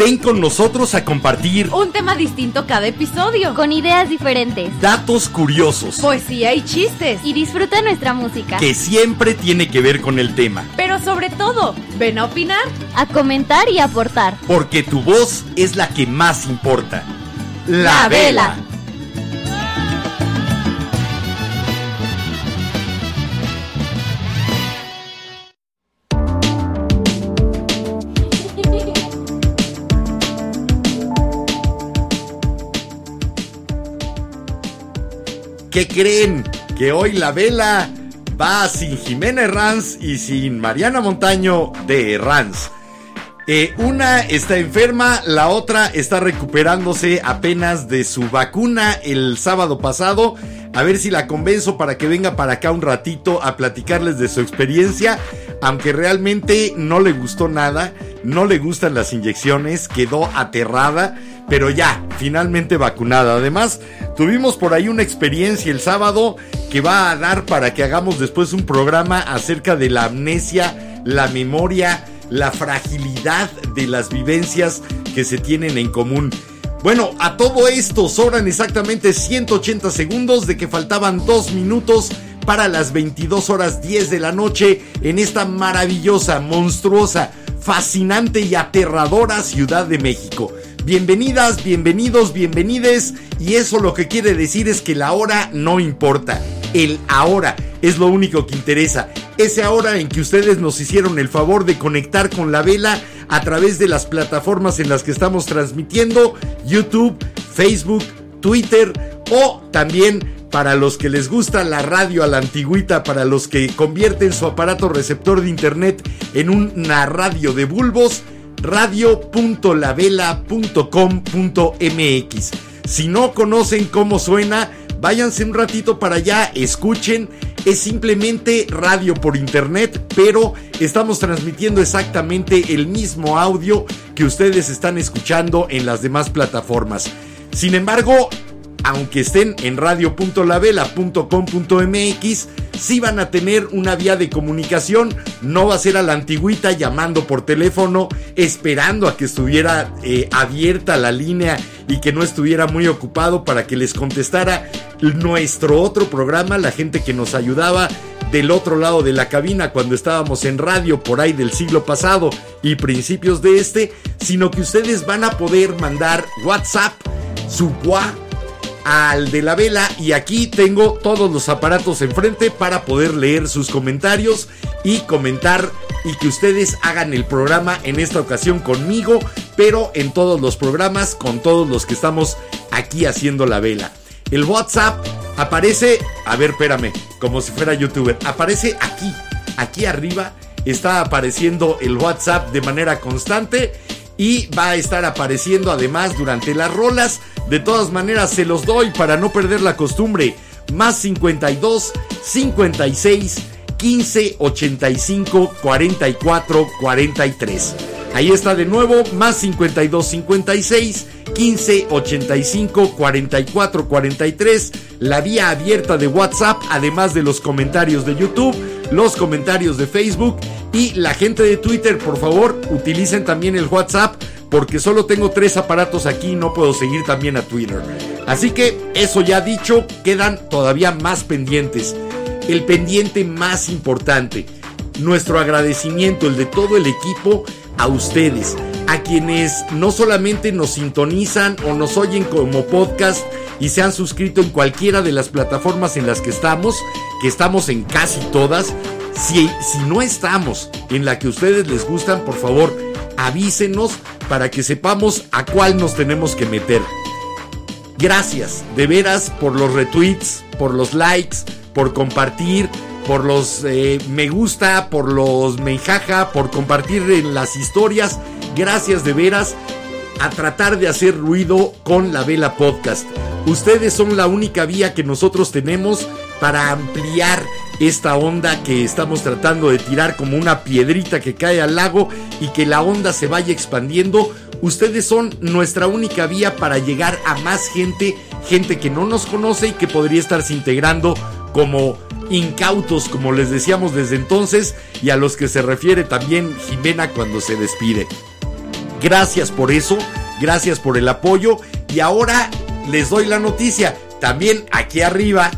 Ven con nosotros a compartir Un tema distinto cada episodio. Con ideas diferentes. datos curiosos Poesía y chistes. Y disfruta nuestra música. que siempre tiene que ver con el tema, Pero sobre todo, ven a opinar. A comentar y aportar. porque tu voz es la que más importa. La vela. ¿Qué creen? Que hoy la vela va sin Jimena Herranz y sin Mariana Montaño de Herranz. Eh, una está enferma, la otra está recuperándose apenas de su vacuna el sábado pasado. A ver si la convenzo para que venga para acá un ratito a platicarles de su experiencia. Aunque realmente no le gustó nada, no le gustan las inyecciones, quedó aterrada, pero ya, finalmente vacunada. Además, tuvimos por ahí una experiencia el sábado que va a dar para que hagamos después un programa acerca de la amnesia, la memoria, la fragilidad de las vivencias que se tienen en común. Bueno, a todo esto sobran exactamente 180 segundos de que faltaban 2 minutos para las 22 horas 10 de la noche en esta maravillosa, monstruosa, fascinante y aterradora Ciudad de México. Bienvenidas, bienvenidos, bienvenides y eso lo que quiere decir es que la hora no importa. El ahora es lo único que interesa. Ese ahora en que ustedes nos hicieron el favor de conectar con la vela a través de las plataformas en las que estamos transmitiendo, YouTube, Facebook, Twitter o también para los que les gusta la radio a la antigüita, para los que convierten su aparato receptor de internet en una radio de bulbos, radio.lavela.com.mx. Si no conocen cómo suena, váyanse un ratito para allá, escuchen. Es simplemente radio por internet, pero estamos transmitiendo exactamente el mismo audio que ustedes están escuchando en las demás plataformas. Sin embargo, aunque estén en radio.lavela.com.mx, sí van a tener una vía de comunicación. No va a ser a la antigüita llamando por teléfono, esperando a que estuviera eh, abierta la línea y que no estuviera muy ocupado para que les contestara nuestro otro programa, la gente que nos ayudaba del otro lado de la cabina cuando estábamos en radio por ahí del siglo pasado y principios de este, sino que ustedes van a poder mandar WhatsApp, su WhatsApp al de la vela y aquí tengo todos los aparatos enfrente para poder leer sus comentarios y comentar y que ustedes hagan el programa en esta ocasión conmigo, pero en todos los programas con todos los que estamos aquí haciendo la vela. El WhatsApp aparece, a ver, espérame, como si fuera youtuber, aparece aquí, aquí arriba está apareciendo el WhatsApp de manera constante y va a estar apareciendo además durante las rolas. De todas maneras, se los doy para no perder la costumbre. Más 52 56 15 85 44 43. Ahí está de nuevo, más 52 56 15 85 44 43. La vía abierta de WhatsApp, además de los comentarios de YouTube, los comentarios de Facebook y la gente de Twitter, por favor, utilicen también el WhatsApp porque solo tengo tres aparatos aquí y no puedo seguir también a Twitter. Así que eso ya dicho, quedan todavía más pendientes. El pendiente más importante, nuestro agradecimiento, el de todo el equipo, a ustedes, a quienes no solamente nos sintonizan o nos oyen como podcast y se han suscrito en cualquiera de las plataformas en las que estamos, que estamos en casi todas. Si, si no estamos en la que ustedes les gustan, por favor, avísenos para que sepamos a cuál nos tenemos que meter. Gracias, de veras, por los retweets, por los likes, por compartir, por los eh, me gusta, por los me jaja, por compartir en las historias. Gracias de veras. a tratar de hacer ruido con la Vela Podcast. Ustedes son la única vía que nosotros tenemos para ampliar esta onda que estamos tratando de tirar como una piedrita que cae al lago y que la onda se vaya expandiendo. Ustedes son nuestra única vía para llegar a más gente, gente que no nos conoce y que podría estarse integrando como incautos, como les decíamos desde entonces, y a los que se refiere también Jimena cuando se despide. Gracias por eso, gracias por el apoyo y ahora les doy la noticia. También aquí arriba,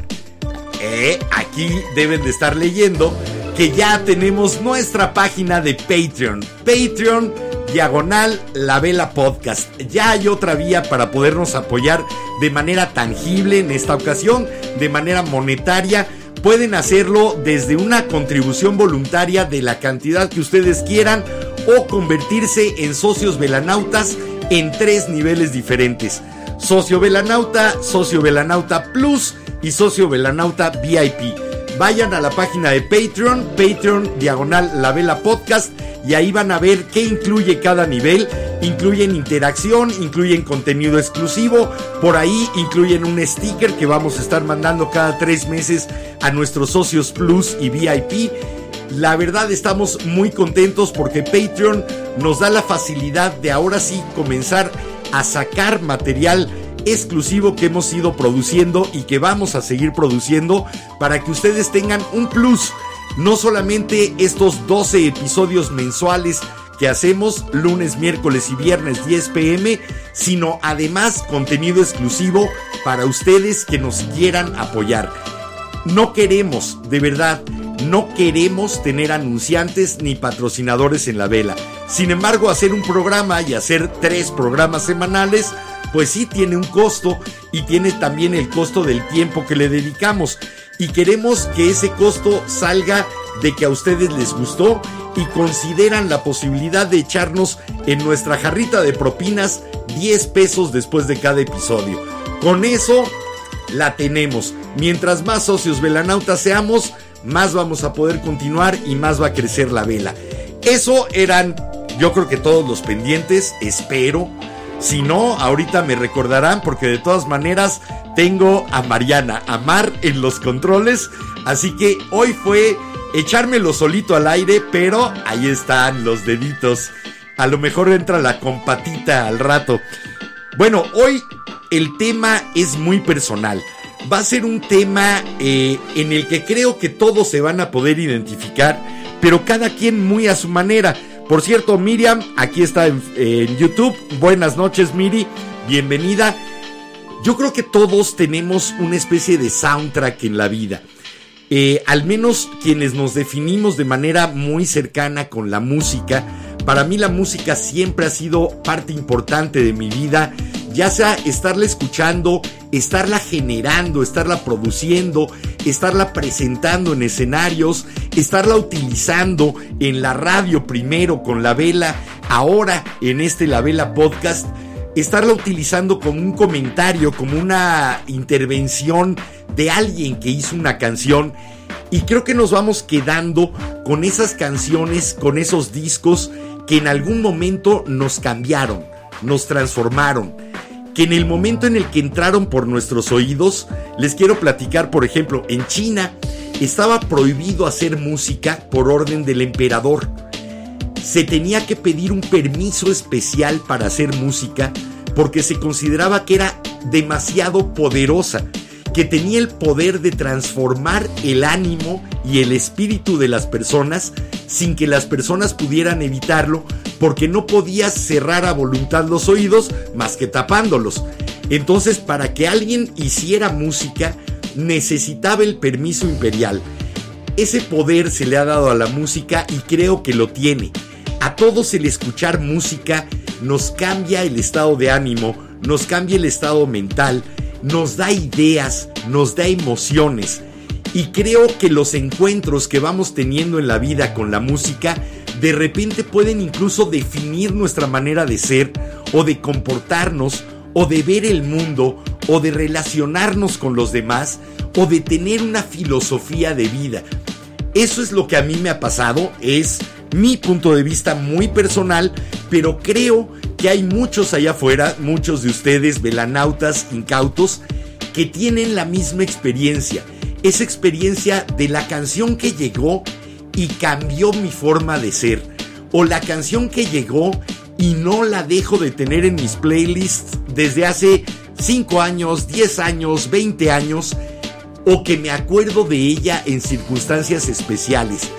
eh, aquí deben de estar leyendo que ya tenemos nuestra página de Patreon. Patreon diagonal la vela podcast. Ya hay otra vía para podernos apoyar de manera tangible en esta ocasión, de manera monetaria. Pueden hacerlo desde una contribución voluntaria de la cantidad que ustedes quieran o convertirse en socios velanautas en tres niveles diferentes. Socio Velanauta, Socio Velanauta Plus y Socio Velanauta VIP. Vayan a la página de Patreon, Patreon diagonal la vela podcast y ahí van a ver qué incluye cada nivel. Incluyen interacción, incluyen contenido exclusivo, por ahí incluyen un sticker que vamos a estar mandando cada tres meses a nuestros socios Plus y VIP. La verdad estamos muy contentos porque Patreon nos da la facilidad de ahora sí comenzar a sacar material exclusivo que hemos ido produciendo y que vamos a seguir produciendo para que ustedes tengan un plus. No solamente estos 12 episodios mensuales que hacemos lunes, miércoles y viernes 10 pm, sino además contenido exclusivo para ustedes que nos quieran apoyar. No queremos, de verdad, no queremos tener anunciantes ni patrocinadores en la vela. Sin embargo, hacer un programa y hacer tres programas semanales, pues sí tiene un costo y tiene también el costo del tiempo que le dedicamos. Y queremos que ese costo salga de que a ustedes les gustó y consideran la posibilidad de echarnos en nuestra jarrita de propinas 10 pesos después de cada episodio. Con eso la tenemos. Mientras más socios velanautas seamos, más vamos a poder continuar y más va a crecer la vela. Eso eran, yo creo que todos los pendientes, espero. Si no, ahorita me recordarán porque de todas maneras tengo a Mariana, a Mar en los controles. Así que hoy fue echármelo solito al aire, pero ahí están los deditos. A lo mejor entra la compatita al rato. Bueno, hoy el tema es muy personal. Va a ser un tema eh, en el que creo que todos se van a poder identificar, pero cada quien muy a su manera. Por cierto, Miriam, aquí está en, YouTube. Buenas noches, Miri. Bienvenida. Yo creo que todos tenemos una especie de soundtrack en la vida. Eh, al menos quienes nos definimos de manera muy cercana con la música, para mí la música siempre ha sido parte importante de mi vida, ya sea estarla escuchando, estarla generando, estarla produciendo, estarla presentando en escenarios, estarla utilizando en la radio primero con la vela, ahora en este La Vela Podcast, estarla utilizando como un comentario, como una intervención de alguien que hizo una canción. Y creo que nos vamos quedando con esas canciones, con esos discos que en algún momento nos cambiaron, nos transformaron, que en el momento en el que entraron por nuestros oídos, les quiero platicar, por ejemplo, en China estaba prohibido hacer música por orden del emperador. Se tenía que pedir un permiso especial para hacer música porque se consideraba que era demasiado poderosa que tenía el poder de transformar el ánimo y el espíritu de las personas sin que las personas pudieran evitarlo porque no podías cerrar a voluntad los oídos más que tapándolos. Entonces para que alguien hiciera música necesitaba el permiso imperial. Ese poder se le ha dado a la música y creo que lo tiene. A todos el escuchar música nos cambia el estado de ánimo, nos cambia el estado mental, nos da ideas, nos da emociones. Y creo que los encuentros que vamos teniendo en la vida con la música de repente pueden incluso definir nuestra manera de ser o de comportarnos o de ver el mundo o de relacionarnos con los demás o de tener una filosofía de vida. Eso es lo que a mí me ha pasado, es mi punto de vista muy personal, pero creo que hay muchos allá afuera, muchos de ustedes, velanautas, incautos, que tienen la misma experiencia. Esa experiencia de la canción que llegó y cambió mi forma de ser. O la canción que llegó y no la dejo de tener en mis playlists desde hace 5 años, 10 años, 20 años. O que me acuerdo de ella en circunstancias especiales.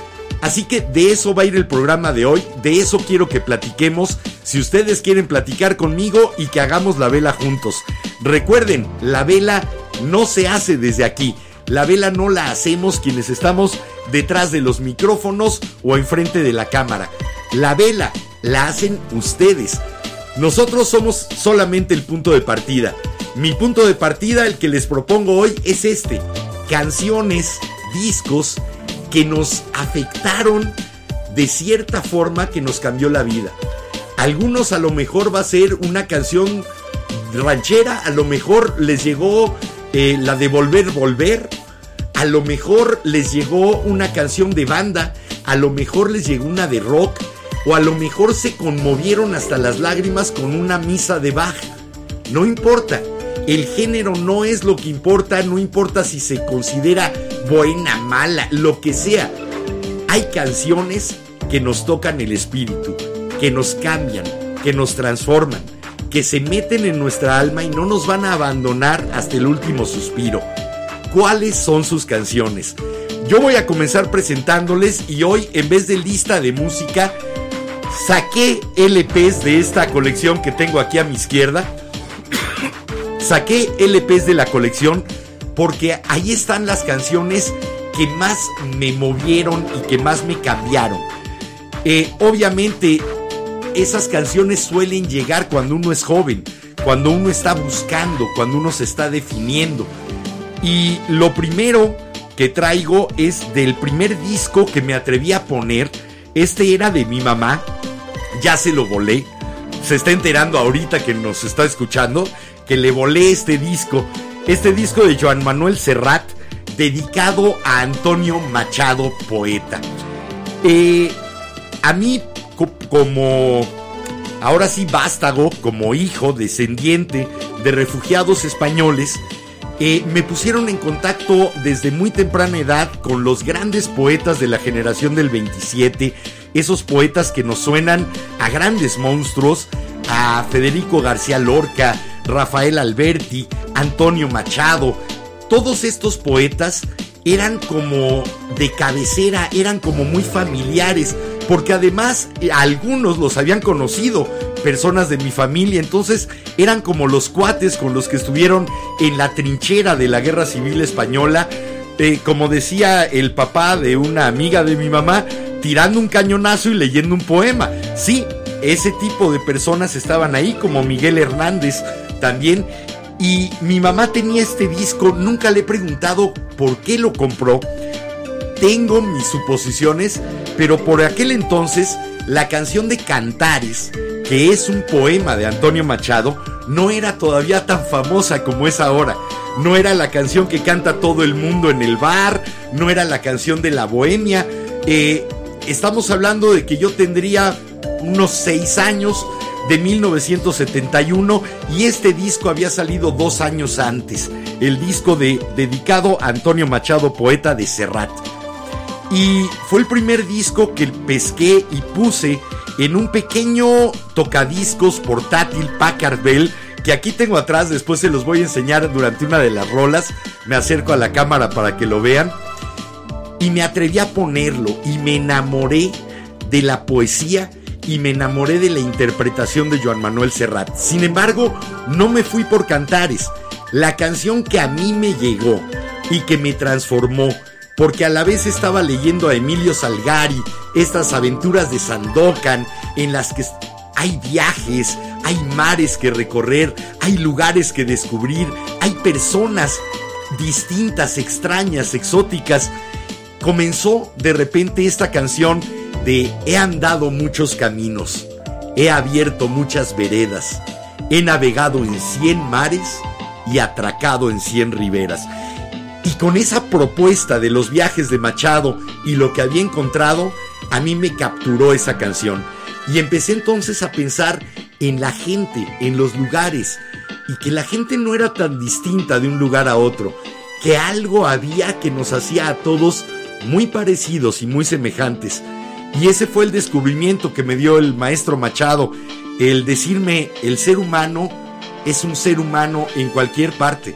Así que de eso va a ir el programa de hoy, de eso quiero que platiquemos, si ustedes quieren platicar conmigo y que hagamos la vela juntos. Recuerden, la vela no se hace desde aquí, la vela no la hacemos quienes estamos detrás de los micrófonos o enfrente de la cámara. La vela la hacen ustedes. Nosotros somos solamente el punto de partida. Mi punto de partida, el que les propongo hoy, es este. Canciones, discos, que nos afectaron de cierta forma que nos cambió la vida. Algunos a lo mejor va a ser una canción ranchera, a lo mejor les llegó eh, la de Volver, Volver, a lo mejor les llegó una canción de banda, a lo mejor les llegó una de rock, o a lo mejor se conmovieron hasta las lágrimas con una misa de Bach. No importa, el género no es lo que importa, no importa si se considera buena, mala, lo que sea. Hay canciones que nos tocan el espíritu, que nos cambian, que nos transforman, que se meten en nuestra alma y no nos van a abandonar hasta el último suspiro. ¿Cuáles son sus canciones? Yo voy a comenzar presentándoles y hoy en vez de lista de música saqué LPs de esta colección que tengo aquí a mi izquierda. saqué LPs de la colección porque ahí están las canciones que más me movieron y que más me cambiaron. Eh, obviamente, esas canciones suelen llegar cuando uno es joven, cuando uno está buscando, cuando uno se está definiendo. Y lo primero que traigo es del primer disco que me atreví a poner. Este era de mi mamá, ya se lo volé. Se está enterando ahorita que nos está escuchando que le volé este disco este disco de Joan Manuel Serrat dedicado a Antonio Machado, poeta. Eh, a mí, como ahora sí vástago, como hijo descendiente de refugiados españoles, eh, me pusieron en contacto desde muy temprana edad con los grandes poetas de la generación del 27, esos poetas que nos suenan a grandes monstruos, a Federico García Lorca, Rafael Alberti, Antonio Machado, todos estos poetas eran como de cabecera, eran como muy familiares, porque además eh, algunos los habían conocido, personas de mi familia, entonces eran como los cuates con los que estuvieron en la trinchera de la Guerra Civil Española, eh, como decía el papá de una amiga de mi mamá, tirando un cañonazo y leyendo un poema. Sí, ese tipo de personas estaban ahí, como Miguel Hernández también, y mi mamá tenía este disco, nunca le he preguntado por qué lo compró. Tengo mis suposiciones, pero por aquel entonces la canción de Cantares, que es un poema de Antonio Machado, no era todavía tan famosa como es ahora. No era la canción que canta todo el mundo en el bar, no era la canción de la bohemia. Eh, estamos hablando de que yo tendría unos seis años de 1971 y este disco había salido dos años antes, el disco de, dedicado a Antonio Machado, poeta de Serrat. Y fue el primer disco que pesqué y puse en un pequeño tocadiscos portátil Packard Bell que aquí tengo atrás, después se los voy a enseñar durante una de las rolas, me acerco a la cámara para que lo vean. Y me atreví a ponerlo y me enamoré de la poesía y me enamoré de la interpretación de Joan Manuel Serrat. Sin embargo, no me fui por cantares. La canción que a mí me llegó y que me transformó, porque a la vez estaba leyendo a Emilio Salgari, estas aventuras de Sandokan, en las que hay viajes, hay mares que recorrer, hay lugares que descubrir, hay personas distintas, extrañas, exóticas. Comenzó de repente esta canción de he andado muchos caminos, he abierto muchas veredas, he navegado en cien mares y atracado en cien riberas. Y con esa propuesta de los viajes de Machado y lo que había encontrado, a mí me capturó esa canción. Y empecé entonces a pensar en la gente, en los lugares, y que la gente no era tan distinta de un lugar a otro, que algo había que nos hacía a todos muy parecidos y muy semejantes. Y ese fue el descubrimiento que me dio el maestro Machado, el decirme, el ser humano es un ser humano en cualquier parte.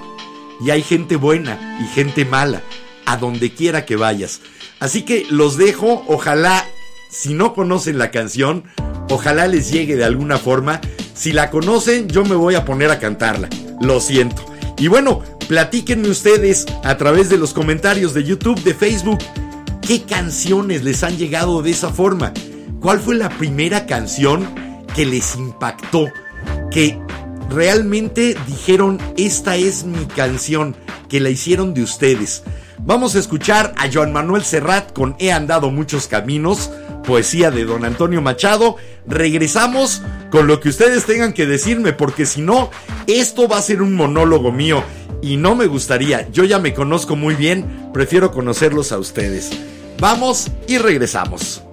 Y hay gente buena y gente mala, a donde quiera que vayas. Así que los dejo, ojalá, si no conocen la canción, ojalá les llegue de alguna forma. Si la conocen, yo me voy a poner a cantarla. Lo siento. Y bueno, platíquenme ustedes a través de los comentarios de YouTube, de Facebook, qué canciones les han llegado de esa forma. ¿Cuál fue la primera canción que les impactó? Que realmente dijeron, esta es mi canción, que la hicieron de ustedes. Vamos a escuchar a Joan Manuel Serrat con He andado muchos caminos, poesía de don Antonio Machado. Regresamos con lo que ustedes tengan que decirme, porque si no, esto va a ser un monólogo mío y no me gustaría. Yo ya me conozco muy bien, prefiero conocerlos a ustedes. Vamos y regresamos.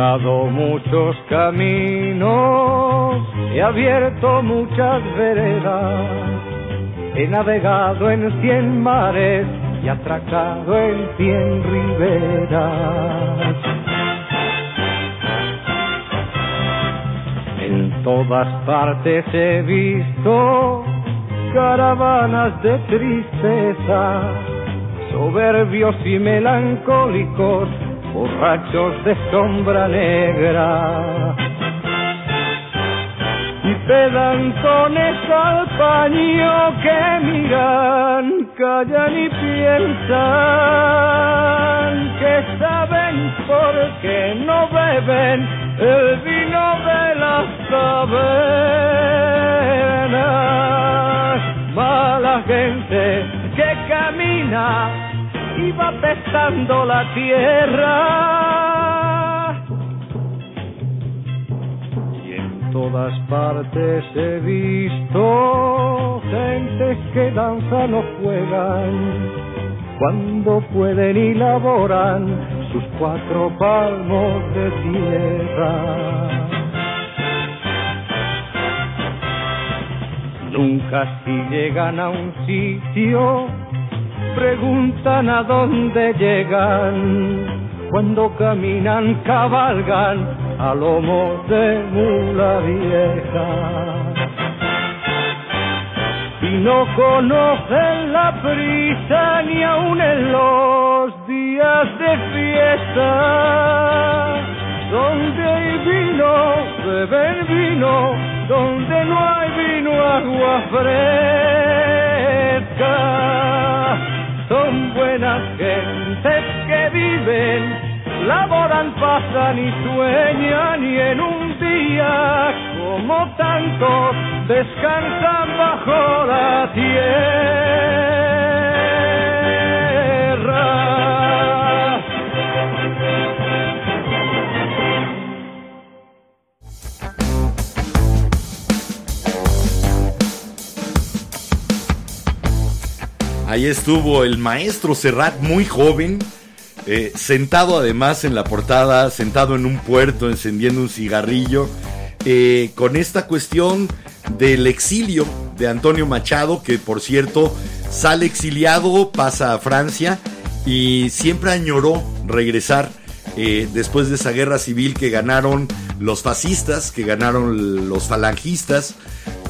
andado muchos caminos, he abierto muchas veredas, he navegado en cien mares y atracado en cien riberas. En todas partes he visto caravanas de tristeza, soberbios y melancólicos borrachos de sombra negra. Y pedantones al paño que miran, callan y piensan que saben por qué no beben el vino de las tabernas. Mala gente que camina iba pesando la tierra. Todas partes he visto gentes que danzan o juegan, cuando pueden y laboran sus cuatro palmos de tierra. Nunca si llegan a un sitio preguntan a dónde llegan. Cuando caminan, cabalgan a lomo de mula vieja. Y no conocen la prisa ni aun en los días de fiesta. Donde hay vino, beben vino, donde no hay vino, agua fresca son buenas gentes que viven, laboran, pasan y sueñan y en un día como tantos descansan bajo la tierra. Ahí estuvo el maestro Serrat, muy joven, eh, sentado además en la portada, sentado en un puerto, encendiendo un cigarrillo, eh, con esta cuestión del exilio de Antonio Machado, que por cierto sale exiliado, pasa a Francia y siempre añoró regresar eh, después de esa guerra civil que ganaron los fascistas, que ganaron los falangistas.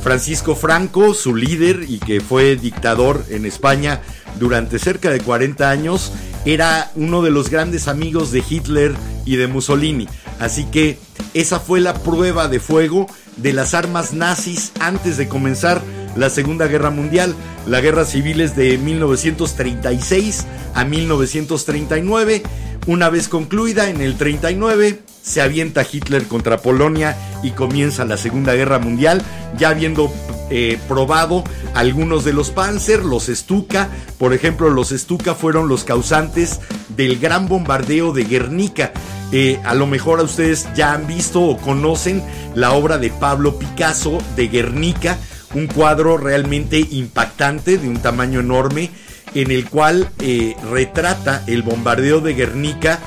Francisco Franco, su líder y que fue dictador en España durante cerca de 40 años, era uno de los grandes amigos de Hitler y de Mussolini. Así que esa fue la prueba de fuego de las armas nazis antes de comenzar la Segunda Guerra Mundial. La guerra civil es de 1936 a 1939. Una vez concluida en el 39, se avienta Hitler contra Polonia y comienza la Segunda Guerra Mundial, ya habiendo eh, probado algunos de los Panzer, los Stuka. Por ejemplo, los Stuka fueron los causantes del gran bombardeo de Guernica. Eh, a lo mejor a ustedes ya han visto o conocen la obra de Pablo Picasso de Guernica, un cuadro realmente impactante de un tamaño enorme en el cual eh, retrata el bombardeo de Guernica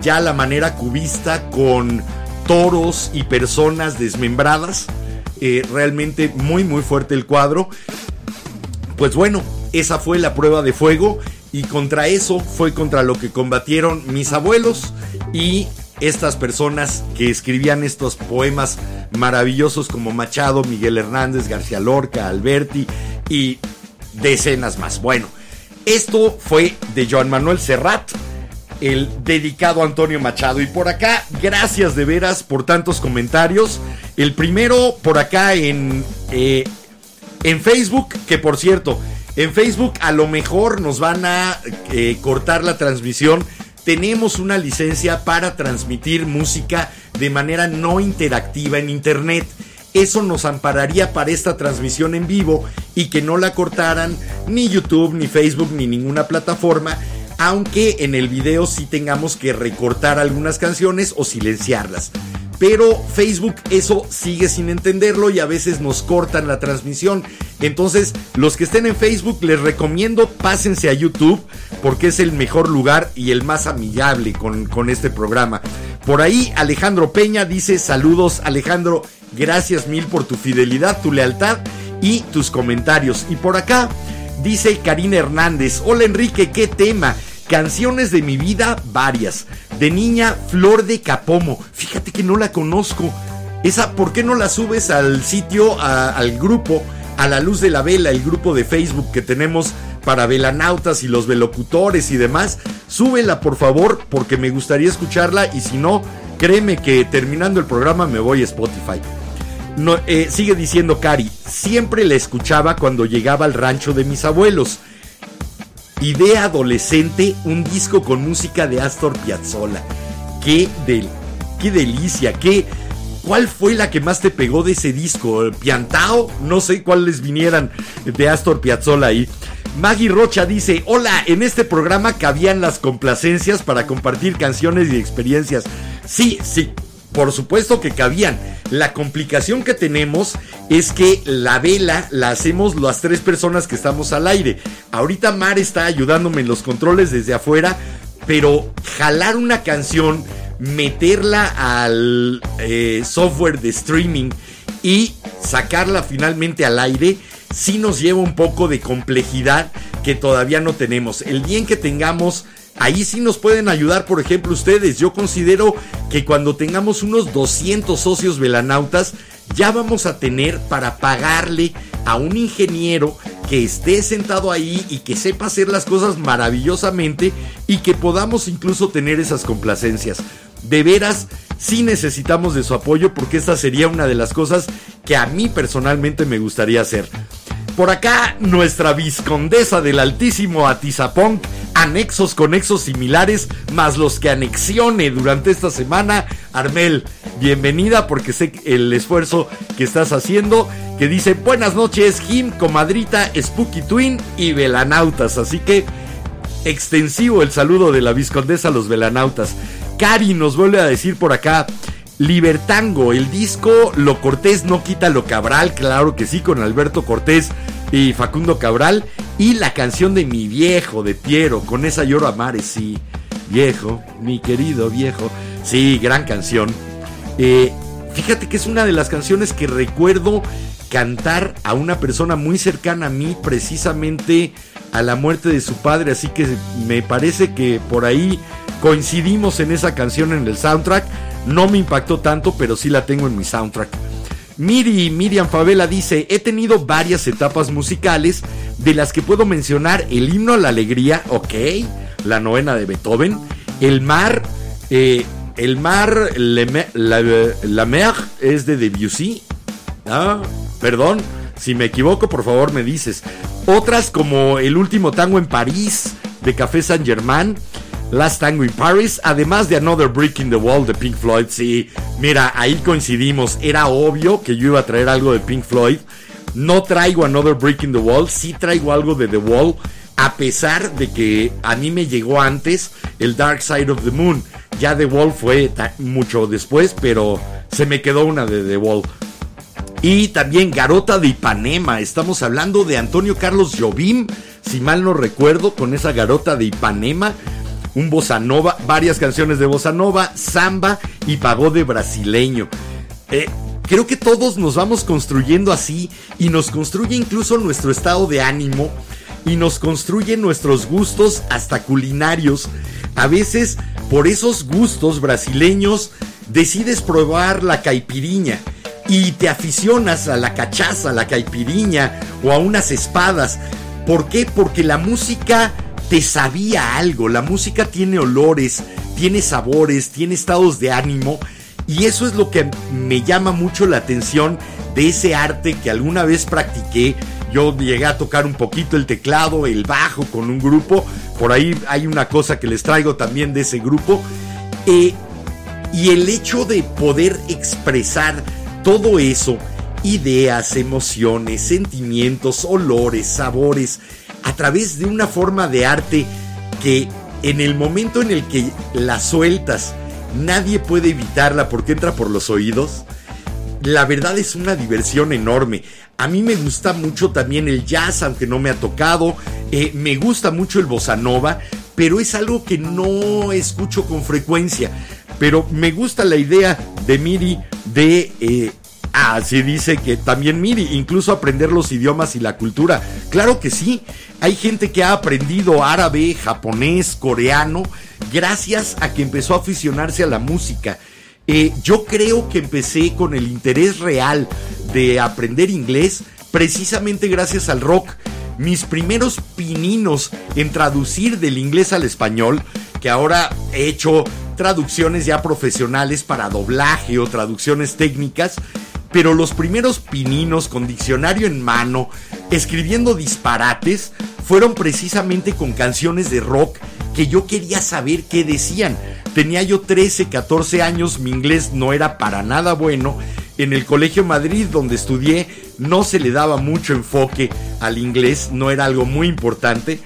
ya la manera cubista con toros y personas desmembradas. Eh, realmente muy muy fuerte el cuadro. Pues bueno, esa fue la prueba de fuego y contra eso fue contra lo que combatieron mis abuelos y estas personas que escribían estos poemas maravillosos como Machado, Miguel Hernández, García Lorca, Alberti y decenas más. Bueno, esto fue de Joan Manuel Serrat, el dedicado Antonio Machado. Y por acá, gracias de veras por tantos comentarios. El primero por acá en, eh, en Facebook, que por cierto, en Facebook a lo mejor nos van a eh, cortar la transmisión. Tenemos una licencia para transmitir música de manera no interactiva en Internet. Eso nos ampararía para esta transmisión en vivo y que no la cortaran ni YouTube, ni Facebook, ni ninguna plataforma. Aunque en el video sí tengamos que recortar algunas canciones o silenciarlas. Pero Facebook eso sigue sin entenderlo y a veces nos cortan la transmisión. Entonces, los que estén en Facebook les recomiendo pásense a YouTube porque es el mejor lugar y el más amigable con, con este programa. Por ahí Alejandro Peña dice saludos Alejandro, gracias mil por tu fidelidad, tu lealtad y tus comentarios. Y por acá dice Karina Hernández, hola Enrique, ¿qué tema? Canciones de mi vida, varias. De niña, Flor de Capomo. Fíjate que no la conozco. Esa, ¿por qué no la subes al sitio, al grupo, a la luz de la vela, el grupo de Facebook que tenemos para velanautas y los velocutores y demás? Súbela, por favor, porque me gustaría escucharla y si no, créeme que terminando el programa me voy a Spotify. Eh, sigue diciendo Cari, siempre la escuchaba cuando llegaba al rancho de mis abuelos. Idea adolescente, un disco con música de Astor Piazzolla. Qué del, qué delicia, qué ¿Cuál fue la que más te pegó de ese disco? ¿Piantao? No sé cuáles vinieran de Astor Piazzolla ahí. Maggie Rocha dice, hola, en este programa cabían las complacencias para compartir canciones y experiencias. Sí, sí, por supuesto que cabían. La complicación que tenemos es que la vela la hacemos las tres personas que estamos al aire. Ahorita Mar está ayudándome en los controles desde afuera, pero jalar una canción, meterla al eh, software de streaming y sacarla finalmente al aire, sí nos lleva un poco de complejidad que todavía no tenemos. El bien que tengamos Ahí sí nos pueden ayudar, por ejemplo, ustedes. Yo considero que cuando tengamos unos 200 socios velanautas, ya vamos a tener para pagarle a un ingeniero que esté sentado ahí y que sepa hacer las cosas maravillosamente y que podamos incluso tener esas complacencias. De veras, sí necesitamos de su apoyo porque esta sería una de las cosas que a mí personalmente me gustaría hacer. Por acá, nuestra viscondesa del altísimo Atizapón, anexos conexos similares, más los que anexione durante esta semana. Armel, bienvenida porque sé el esfuerzo que estás haciendo. Que dice, buenas noches, Jim, comadrita, Spooky Twin y Velanautas. Así que, extensivo el saludo de la viscondesa a los Velanautas. Cari nos vuelve a decir por acá, Libertango, el disco Lo Cortés no quita lo Cabral, claro que sí, con Alberto Cortés y Facundo Cabral. Y la canción de mi viejo, de Piero, con esa lloro a mares, sí. Viejo, mi querido viejo. Sí, gran canción. Eh, fíjate que es una de las canciones que recuerdo cantar a una persona muy cercana a mí, precisamente a la muerte de su padre. Así que me parece que por ahí coincidimos en esa canción en el soundtrack. No me impactó tanto, pero sí la tengo en mi soundtrack. Miri, Miriam Favela dice, he tenido varias etapas musicales de las que puedo mencionar el himno a la alegría, ok, la novena de Beethoven, el mar, eh, el mar, la, la mer es de Debussy, ah, perdón, si me equivoco por favor me dices, otras como el último tango en París de Café Saint Germain, Last Tango in Paris, además de Another Brick in the Wall de Pink Floyd. Sí, mira, ahí coincidimos. Era obvio que yo iba a traer algo de Pink Floyd No traigo Another Break in the Wall, sí traigo algo de The Wall, a pesar de que a mí me llegó antes el Dark Side of the Moon. Ya The Wall fue mucho después, pero se me quedó una de The Wall. Y también Garota de Ipanema. Estamos hablando de Antonio Carlos Jobim, si mal no recuerdo, con esa Garota de Ipanema. Un bossa nova, varias canciones de bossa nova, samba y pagode brasileño. Eh, creo que todos nos vamos construyendo así y nos construye incluso nuestro estado de ánimo y nos construye nuestros gustos hasta culinarios. A veces, por esos gustos brasileños, decides probar la caipiriña y te aficionas a la cachaza, a la caipiriña o a unas espadas. ¿Por qué? Porque la música te sabía algo, la música tiene olores, tiene sabores, tiene estados de ánimo y eso es lo que me llama mucho la atención de ese arte que alguna vez practiqué. Yo llegué a tocar un poquito el teclado, el bajo con un grupo. Por ahí hay una cosa que les traigo también de ese grupo. Eh, y el hecho de poder expresar todo eso, ideas, emociones, sentimientos, olores, sabores, a través de una forma de arte que en el momento en el que la sueltas, nadie puede evitarla porque entra por los oídos. La verdad es una diversión enorme. A mí me gusta mucho también el jazz, aunque no me ha tocado. Eh, me gusta mucho el bossa nova, pero es algo que no escucho con frecuencia. Pero me gusta la idea de Miri de... Eh, ah, sí dice que también Miri, incluso aprender los idiomas y la cultura. Claro que sí. Hay gente que ha aprendido árabe, japonés, coreano, gracias a que empezó a aficionarse a la música. Eh, yo creo que empecé con el interés real de aprender inglés precisamente gracias al rock. Mis primeros pininos en traducir del inglés al español, que ahora he hecho traducciones ya profesionales para doblaje o traducciones técnicas, pero los primeros pininos con diccionario en mano, escribiendo disparates, fueron precisamente con canciones de rock que yo quería saber qué decían. Tenía yo 13, 14 años, mi inglés no era para nada bueno. En el Colegio Madrid, donde estudié, no se le daba mucho enfoque al inglés, no era algo muy importante.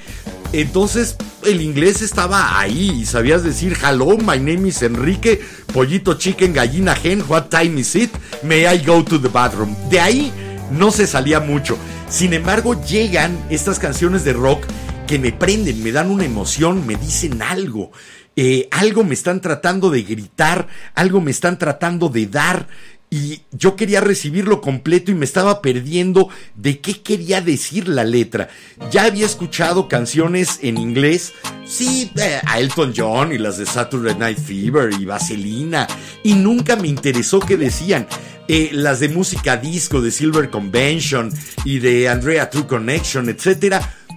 Entonces el inglés estaba ahí y sabías decir hello, my name is Enrique, pollito chicken, gallina hen, what time is it? May I go to the bathroom? De ahí no se salía mucho. Sin embargo, llegan estas canciones de rock que me prenden, me dan una emoción, me dicen algo. Eh, algo me están tratando de gritar, algo me están tratando de dar y yo quería recibirlo completo y me estaba perdiendo de qué quería decir la letra. Ya había escuchado canciones en inglés, sí, a Elton John y las de Saturday Night Fever y Vaselina, y nunca me interesó qué decían. Eh, las de música disco de Silver Convention y de Andrea True Connection, etc.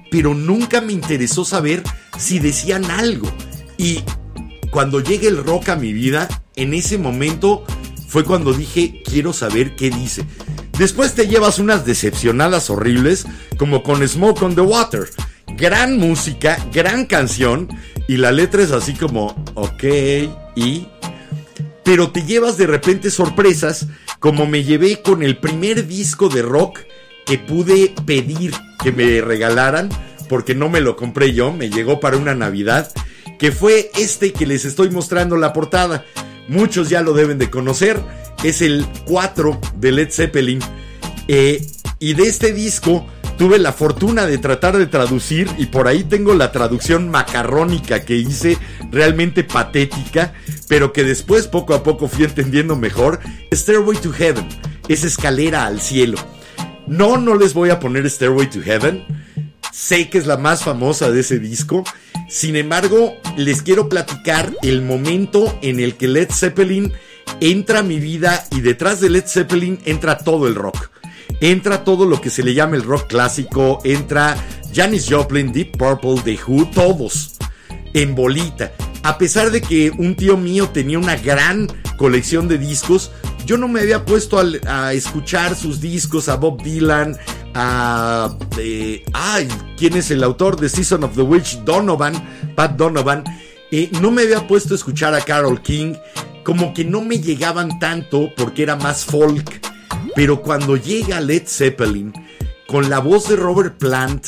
Pero nunca me interesó saber si decían algo. Y cuando llegue el rock a mi vida, en ese momento fue cuando dije, quiero saber qué dice. Después te llevas unas decepcionadas horribles, como con Smoke on the Water. Gran música, gran canción, y la letra es así como, ok, y... Pero te llevas de repente sorpresas, como me llevé con el primer disco de rock que pude pedir que me regalaran, porque no me lo compré yo, me llegó para una Navidad, que fue este que les estoy mostrando la portada muchos ya lo deben de conocer, es el 4 de Led Zeppelin. Eh, y de este disco tuve la fortuna de tratar de traducir y por ahí tengo la traducción macarrónica que hice, realmente patética, pero que después poco a poco fui entendiendo mejor. Stairway to Heaven es escalera al cielo. No, no les voy a poner Stairway to Heaven. Sé que es la más famosa de ese disco. Sin embargo, les quiero platicar el momento en el que Led Zeppelin entra a mi vida y detrás de Led Zeppelin entra todo el rock. Entra todo lo que se le llama el rock clásico, entra Janis Joplin, Deep Purple, The Who, todos en bolita. A pesar de que un tío mío tenía una gran colección de discos, yo no me había puesto a, escuchar sus discos, a Bob Dylan, a... Eh, ay, ¿quién es el autor de Season of the Witch? Donovan, Pat Donovan. Eh, no me había puesto a escuchar a Carol King, como que no me llegaban tanto porque era más folk. Pero cuando llega Led Zeppelin, con la voz de Robert Plant,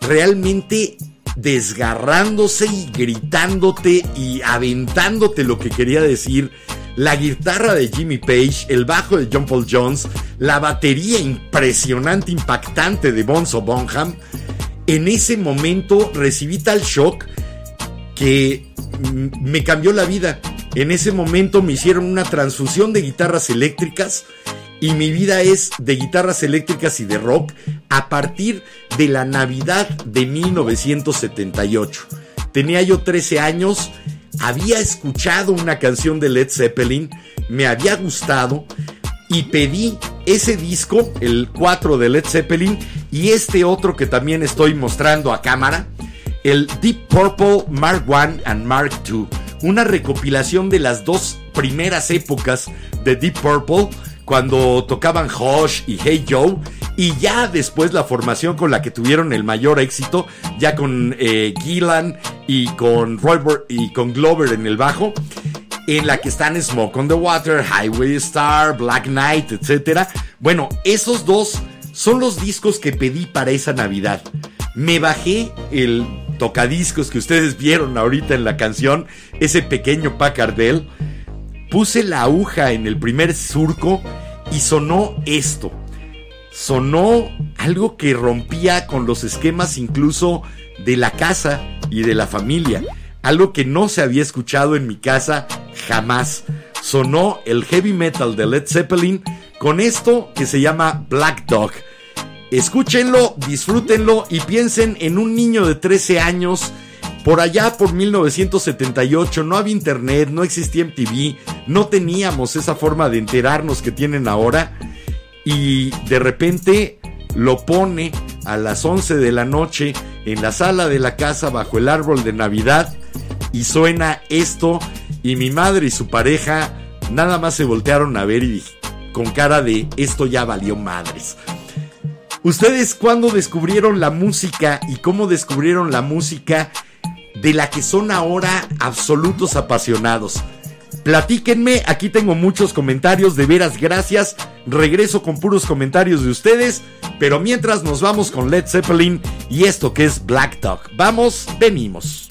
realmente desgarrándose y gritándote y aventándote lo que quería decir, la guitarra de Jimmy Page, el bajo de John Paul Jones, la batería impresionante, impactante de Bonzo Bonham, en ese momento recibí tal shock que me cambió la vida. En ese momento me hicieron una transfusión de guitarras eléctricas y mi vida es de guitarras eléctricas y de rock a partir de la Navidad de 1978. Tenía yo 13 años, había escuchado una canción de Led Zeppelin, me había gustado y pedí ese disco, el 4 de Led Zeppelin, y este otro que también estoy mostrando a cámara, el Deep Purple Mark I and Mark II, una recopilación de las dos primeras épocas de Deep Purple, cuando tocaban Hush y Hey Joe, y ya después la formación con la que tuvieron el mayor éxito, ya con eh, Gillan y con Roy y con Glover en el bajo, en la que están Smoke on the Water, Highway Star, Black Knight, etc. Bueno, esos dos son los discos que pedí para esa Navidad. Me bajé el tocadiscos que ustedes vieron ahorita en la canción, ese pequeño Packardell puse la aguja en el primer surco y sonó esto. Sonó algo que rompía con los esquemas incluso de la casa y de la familia. Algo que no se había escuchado en mi casa jamás. Sonó el heavy metal de Led Zeppelin con esto que se llama Black Dog. Escúchenlo, disfrútenlo y piensen en un niño de 13 años por allá por 1978 no había internet, no existía MTV, no teníamos esa forma de enterarnos que tienen ahora y de repente lo pone a las 11 de la noche en la sala de la casa bajo el árbol de Navidad y suena esto y mi madre y su pareja nada más se voltearon a ver y con cara de esto ya valió madres. ¿Ustedes cuándo descubrieron la música y cómo descubrieron la música? De la que son ahora absolutos apasionados. Platíquenme, aquí tengo muchos comentarios, de veras gracias. Regreso con puros comentarios de ustedes, pero mientras nos vamos con Led Zeppelin y esto que es Black Dog. Vamos, venimos.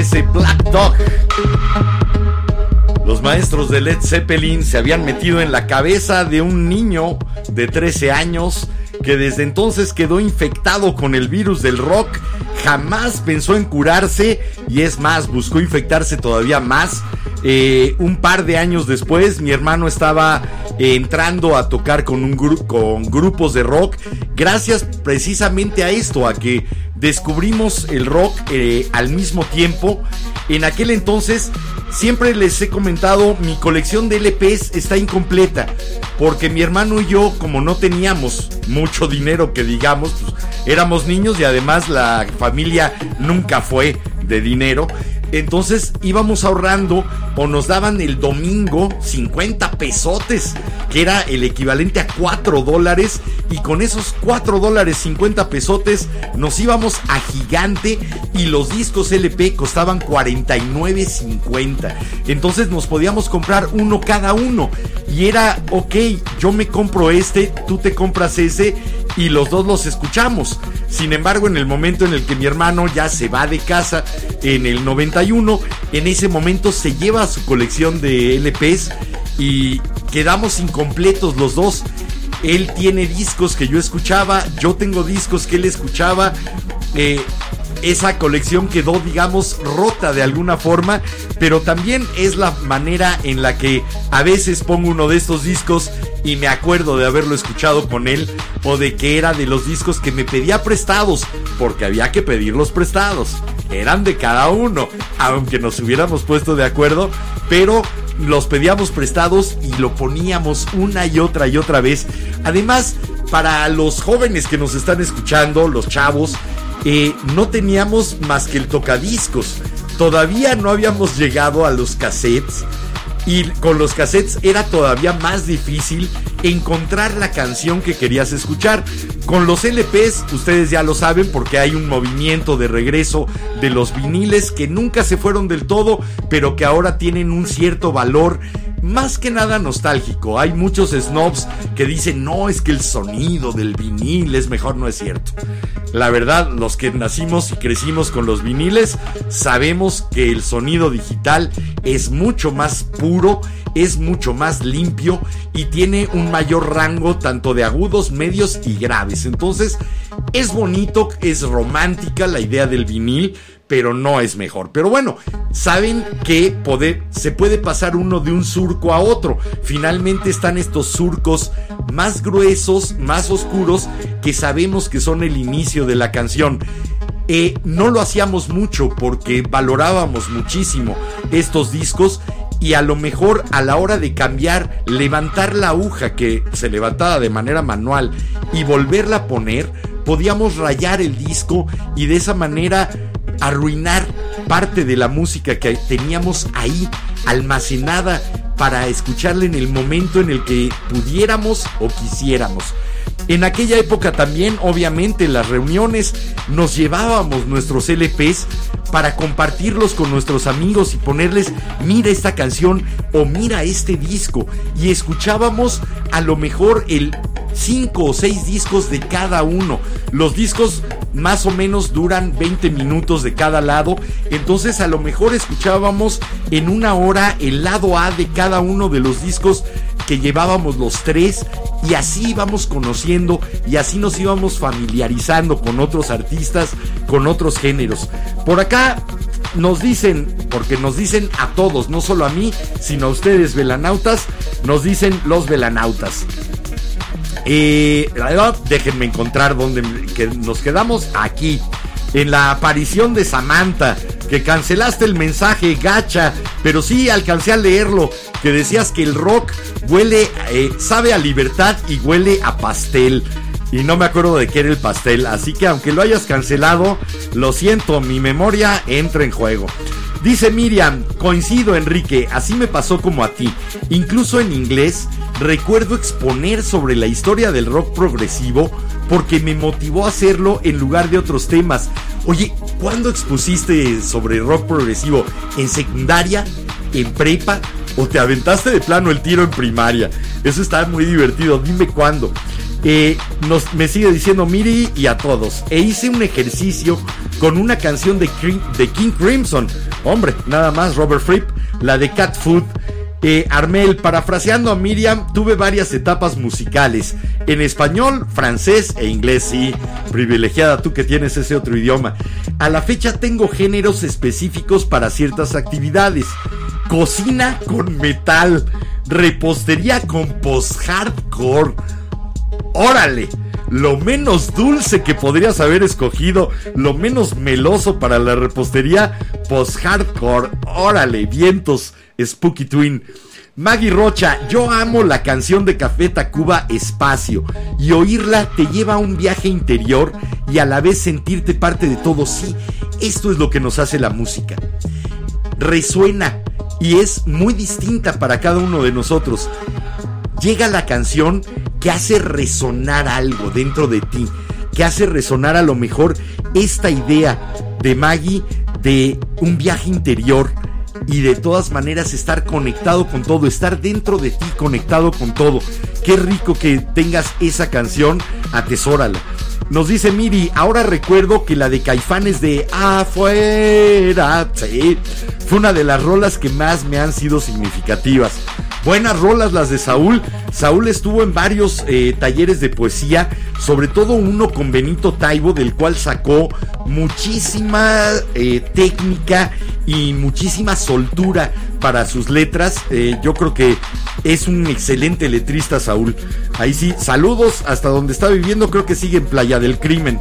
Ese Black Dog. Los maestros de Led Zeppelin se habían metido en la cabeza de un niño de 13 años que desde entonces quedó infectado con el virus del rock, jamás pensó en curarse y es más, buscó infectarse todavía más. Eh, un par de años después, mi hermano estaba eh, entrando a tocar con, un con grupos de rock, gracias precisamente a esto, a que descubrimos el rock eh, al mismo tiempo. En aquel entonces, siempre les he comentado, mi colección de LPs está incompleta, porque mi hermano y yo, como no teníamos mucho dinero que digamos, pues, éramos niños y además la familia nunca fue de dinero. Entonces íbamos ahorrando o nos daban el domingo 50 pesotes, que era el equivalente a 4 dólares. Y con esos 4 dólares 50 pesotes nos íbamos a gigante y los discos LP costaban 49.50. Entonces nos podíamos comprar uno cada uno. Y era, ok, yo me compro este, tú te compras ese y los dos los escuchamos. Sin embargo, en el momento en el que mi hermano ya se va de casa, en el 91, en ese momento se lleva su colección de LPs y quedamos incompletos los dos. Él tiene discos que yo escuchaba, yo tengo discos que él escuchaba. Eh, esa colección quedó, digamos, rota de alguna forma, pero también es la manera en la que a veces pongo uno de estos discos y me acuerdo de haberlo escuchado con él o de que era de los discos que me pedía prestados, porque había que pedirlos prestados. Eran de cada uno, aunque nos hubiéramos puesto de acuerdo, pero los pedíamos prestados y lo poníamos una y otra y otra vez. Además, para los jóvenes que nos están escuchando, los chavos, eh, no teníamos más que el tocadiscos. Todavía no habíamos llegado a los cassettes. Y con los cassettes era todavía más difícil encontrar la canción que querías escuchar. Con los LPs, ustedes ya lo saben porque hay un movimiento de regreso de los viniles que nunca se fueron del todo, pero que ahora tienen un cierto valor más que nada nostálgico. Hay muchos snobs que dicen, no, es que el sonido del vinil es mejor, no es cierto. La verdad, los que nacimos y crecimos con los viniles, sabemos que el sonido digital es mucho más puro, es mucho más limpio y tiene un mayor rango tanto de agudos, medios y graves. Entonces, es bonito, es romántica la idea del vinil, pero no es mejor. Pero bueno, saben que se puede pasar uno de un surco a otro. Finalmente están estos surcos más gruesos, más oscuros, que sabemos que son el inicio de la canción. Eh, no lo hacíamos mucho porque valorábamos muchísimo estos discos y a lo mejor a la hora de cambiar, levantar la aguja que se levantaba de manera manual y volverla a poner, podíamos rayar el disco y de esa manera arruinar parte de la música que teníamos ahí almacenada para escucharla en el momento en el que pudiéramos o quisiéramos. En aquella época también, obviamente, en las reuniones nos llevábamos nuestros LPs para compartirlos con nuestros amigos y ponerles, mira esta canción o mira este disco. Y escuchábamos a lo mejor el 5 o 6 discos de cada uno. Los discos más o menos duran 20 minutos de cada lado. Entonces a lo mejor escuchábamos en una hora el lado A de cada uno de los discos que llevábamos los tres y así íbamos conociendo y así nos íbamos familiarizando con otros artistas, con otros géneros. Por acá nos dicen, porque nos dicen a todos, no solo a mí, sino a ustedes velanautas, nos dicen los velanautas. Eh, déjenme encontrar donde nos quedamos aquí. En la aparición de Samantha, que cancelaste el mensaje gacha, pero sí alcancé a leerlo, que decías que el rock huele, eh, sabe a libertad y huele a pastel. Y no me acuerdo de qué era el pastel, así que aunque lo hayas cancelado, lo siento, mi memoria entra en juego. Dice Miriam, coincido Enrique, así me pasó como a ti. Incluso en inglés, recuerdo exponer sobre la historia del rock progresivo porque me motivó a hacerlo en lugar de otros temas. Oye, ¿cuándo expusiste sobre rock progresivo? ¿En secundaria? ¿En prepa? ¿O te aventaste de plano el tiro en primaria? Eso está muy divertido, dime cuándo. Eh, nos, me sigue diciendo Miri y a todos. E hice un ejercicio con una canción de, de King Crimson. Hombre, nada más, Robert Fripp, la de Cat Food. Eh, Armel, parafraseando a Miriam, tuve varias etapas musicales. En español, francés e inglés, sí. Privilegiada tú que tienes ese otro idioma. A la fecha tengo géneros específicos para ciertas actividades. Cocina con metal. Repostería con post-hardcore. Órale lo menos dulce que podrías haber escogido, lo menos meloso para la repostería post-hardcore. Órale, vientos, Spooky Twin. Maggie Rocha, yo amo la canción de Café Tacuba Espacio y oírla te lleva a un viaje interior y a la vez sentirte parte de todo. Sí, esto es lo que nos hace la música. Resuena y es muy distinta para cada uno de nosotros. Llega la canción que hace resonar algo dentro de ti, que hace resonar a lo mejor esta idea de Maggie de un viaje interior y de todas maneras estar conectado con todo, estar dentro de ti conectado con todo. Qué rico que tengas esa canción, atesórala. Nos dice Miri, ahora recuerdo que la de Caifanes de Afuera fue una de las rolas que más me han sido significativas. Buenas rolas las de Saúl. Saúl estuvo en varios eh, talleres de poesía, sobre todo uno con Benito Taibo, del cual sacó muchísima eh, técnica y muchísima soltura para sus letras. Eh, yo creo que es un excelente letrista, Saúl. Ahí sí, saludos hasta donde está viviendo, creo que sigue en Playa del Crimen.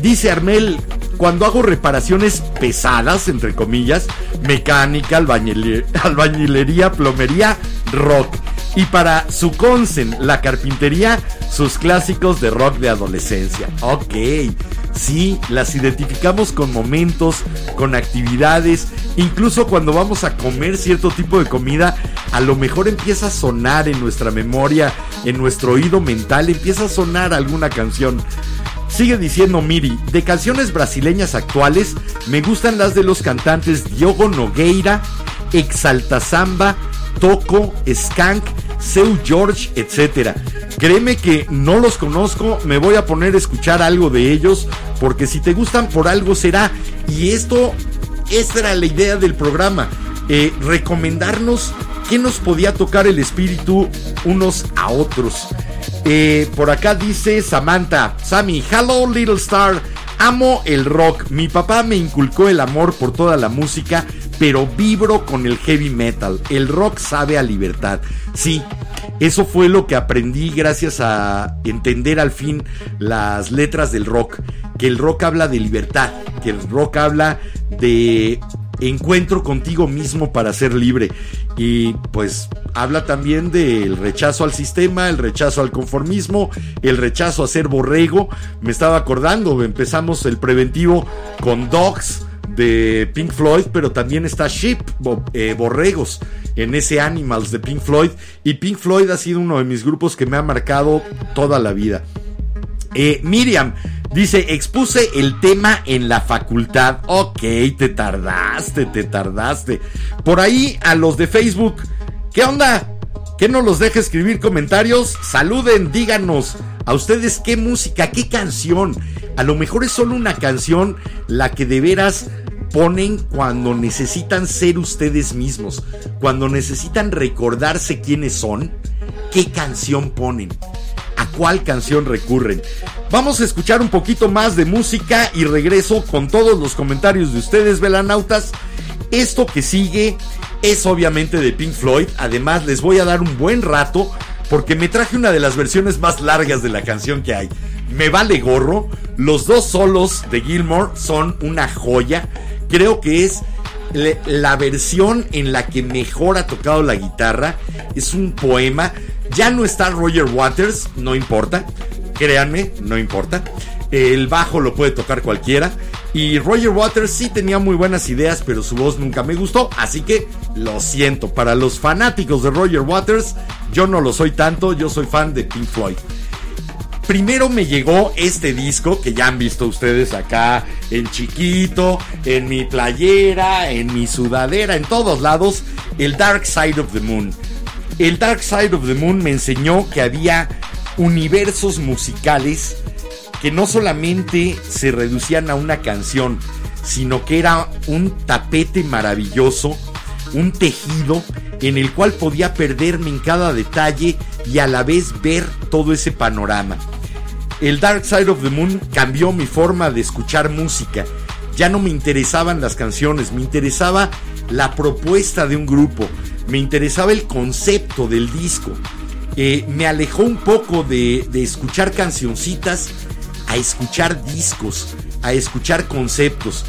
dice Armel, cuando hago reparaciones pesadas, entre comillas, mecánica, albañilería, plomería, rock. Y para su consen, la carpintería, sus clásicos de rock de adolescencia. Ok, sí, las identificamos con momentos, con actividades, incluso cuando vamos a comer cierto tipo de comida, a lo mejor empieza a sonar en nuestra memoria, en nuestro oído mental, empieza a sonar alguna canción. Sigue diciendo Miri, de canciones brasileñas actuales, me gustan las de los cantantes Diogo Nogueira, Exalta Samba, Toco, Skank, Seu George, etc. Créeme que no los conozco, me voy a poner a escuchar algo de ellos, porque si te gustan por algo será. Y esto, esta era la idea del programa, eh, recomendarnos qué nos podía tocar el espíritu unos a otros. Por acá dice Samantha, Sammy, hello little star, amo el rock, mi papá me inculcó el amor por toda la música, pero vibro con el heavy metal, el rock sabe a libertad. Sí, eso fue lo que aprendí gracias a entender al fin las letras del rock, que el rock habla de libertad, que el rock habla de encuentro contigo mismo para ser libre. Y pues habla también del rechazo al sistema, el rechazo al conformismo, el rechazo a ser borrego. Me estaba acordando, empezamos el preventivo con Dogs de Pink Floyd, pero también está Sheep, eh, borregos, en ese Animals de Pink Floyd. Y Pink Floyd ha sido uno de mis grupos que me ha marcado toda la vida. Eh, Miriam dice, expuse el tema en la facultad. Ok, te tardaste, te tardaste. Por ahí a los de Facebook, ¿qué onda? ¿Qué no los deje escribir comentarios? Saluden, díganos a ustedes qué música, qué canción. A lo mejor es solo una canción la que de veras ponen cuando necesitan ser ustedes mismos, cuando necesitan recordarse quiénes son, qué canción ponen cuál canción recurren. Vamos a escuchar un poquito más de música y regreso con todos los comentarios de ustedes, velanautas. Esto que sigue es obviamente de Pink Floyd. Además, les voy a dar un buen rato porque me traje una de las versiones más largas de la canción que hay. Me vale gorro. Los dos solos de Gilmore son una joya. Creo que es la versión en la que mejor ha tocado la guitarra. Es un poema. Ya no está Roger Waters, no importa. Créanme, no importa. El bajo lo puede tocar cualquiera. Y Roger Waters sí tenía muy buenas ideas, pero su voz nunca me gustó. Así que lo siento. Para los fanáticos de Roger Waters, yo no lo soy tanto. Yo soy fan de Pink Floyd. Primero me llegó este disco que ya han visto ustedes acá en chiquito, en mi playera, en mi sudadera, en todos lados, el Dark Side of the Moon. El Dark Side of the Moon me enseñó que había universos musicales que no solamente se reducían a una canción, sino que era un tapete maravilloso, un tejido en el cual podía perderme en cada detalle y a la vez ver todo ese panorama. El Dark Side of the Moon cambió mi forma de escuchar música. Ya no me interesaban las canciones, me interesaba la propuesta de un grupo, me interesaba el concepto del disco. Eh, me alejó un poco de, de escuchar cancioncitas a escuchar discos, a escuchar conceptos.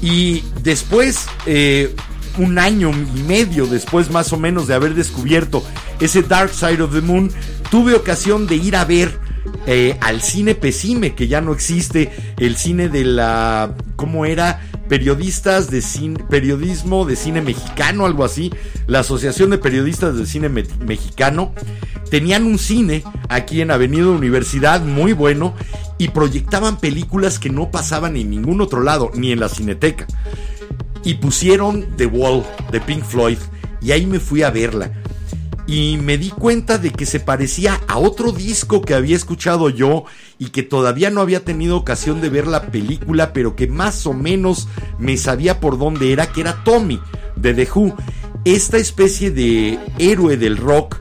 Y después, eh, un año y medio después más o menos de haber descubierto ese Dark Side of the Moon, tuve ocasión de ir a ver eh, al cine Pesime, que ya no existe, el cine de la, ¿cómo era? Periodistas de cine, periodismo de cine mexicano, algo así, la Asociación de Periodistas de Cine Mexicano, tenían un cine aquí en Avenida Universidad muy bueno y proyectaban películas que no pasaban en ningún otro lado, ni en la cineteca. Y pusieron The Wall de Pink Floyd y ahí me fui a verla y me di cuenta de que se parecía a otro disco que había escuchado yo y que todavía no había tenido ocasión de ver la película, pero que más o menos me sabía por dónde era, que era Tommy de The Who, esta especie de héroe del rock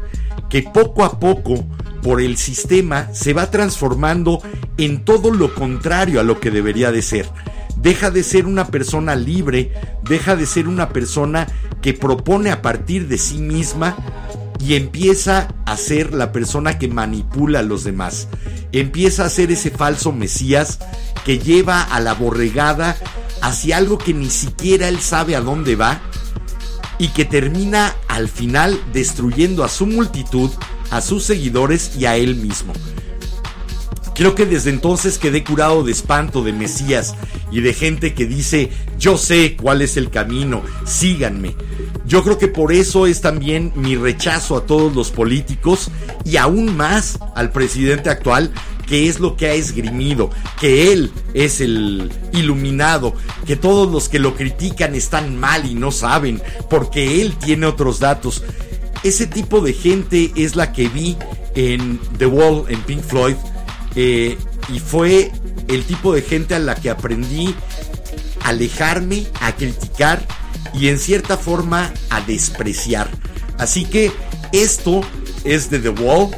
que poco a poco por el sistema se va transformando en todo lo contrario a lo que debería de ser. Deja de ser una persona libre, deja de ser una persona que propone a partir de sí misma y empieza a ser la persona que manipula a los demás. Empieza a ser ese falso Mesías que lleva a la borregada hacia algo que ni siquiera él sabe a dónde va y que termina al final destruyendo a su multitud, a sus seguidores y a él mismo. Creo que desde entonces quedé curado de espanto de Mesías y de gente que dice, yo sé cuál es el camino, síganme. Yo creo que por eso es también mi rechazo a todos los políticos y aún más al presidente actual, que es lo que ha esgrimido, que él es el iluminado, que todos los que lo critican están mal y no saben, porque él tiene otros datos. Ese tipo de gente es la que vi en The Wall, en Pink Floyd, eh, y fue el tipo de gente a la que aprendí a alejarme, a criticar y en cierta forma a despreciar. Así que esto es de The Wall,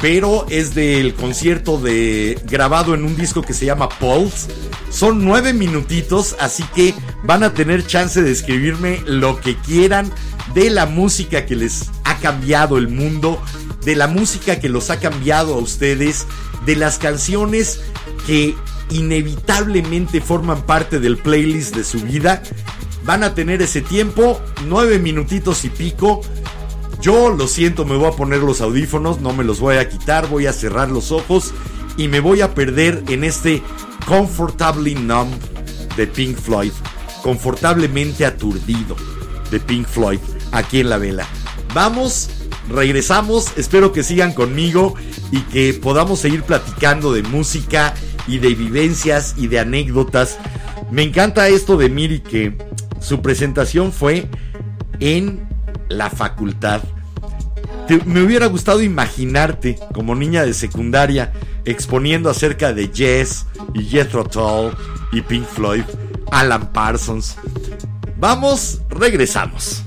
pero es del concierto de grabado en un disco que se llama Pulse. Son nueve minutitos, así que van a tener chance de escribirme lo que quieran de la música que les ha cambiado el mundo, de la música que los ha cambiado a ustedes, de las canciones que inevitablemente forman parte del playlist de su vida. Van a tener ese tiempo, nueve minutitos y pico. Yo lo siento, me voy a poner los audífonos, no me los voy a quitar, voy a cerrar los ojos y me voy a perder en este Comfortably Numb de Pink Floyd. Confortablemente aturdido de Pink Floyd aquí en la vela. Vamos regresamos. Espero que sigan conmigo y que podamos seguir platicando de música y de vivencias y de anécdotas. Me encanta esto de Miri que su presentación fue en la facultad. me hubiera gustado imaginarte como niña de secundaria exponiendo acerca de Jess y Jethro Tull y Pink Floyd, Alan Parsons. Vamos, regresamos.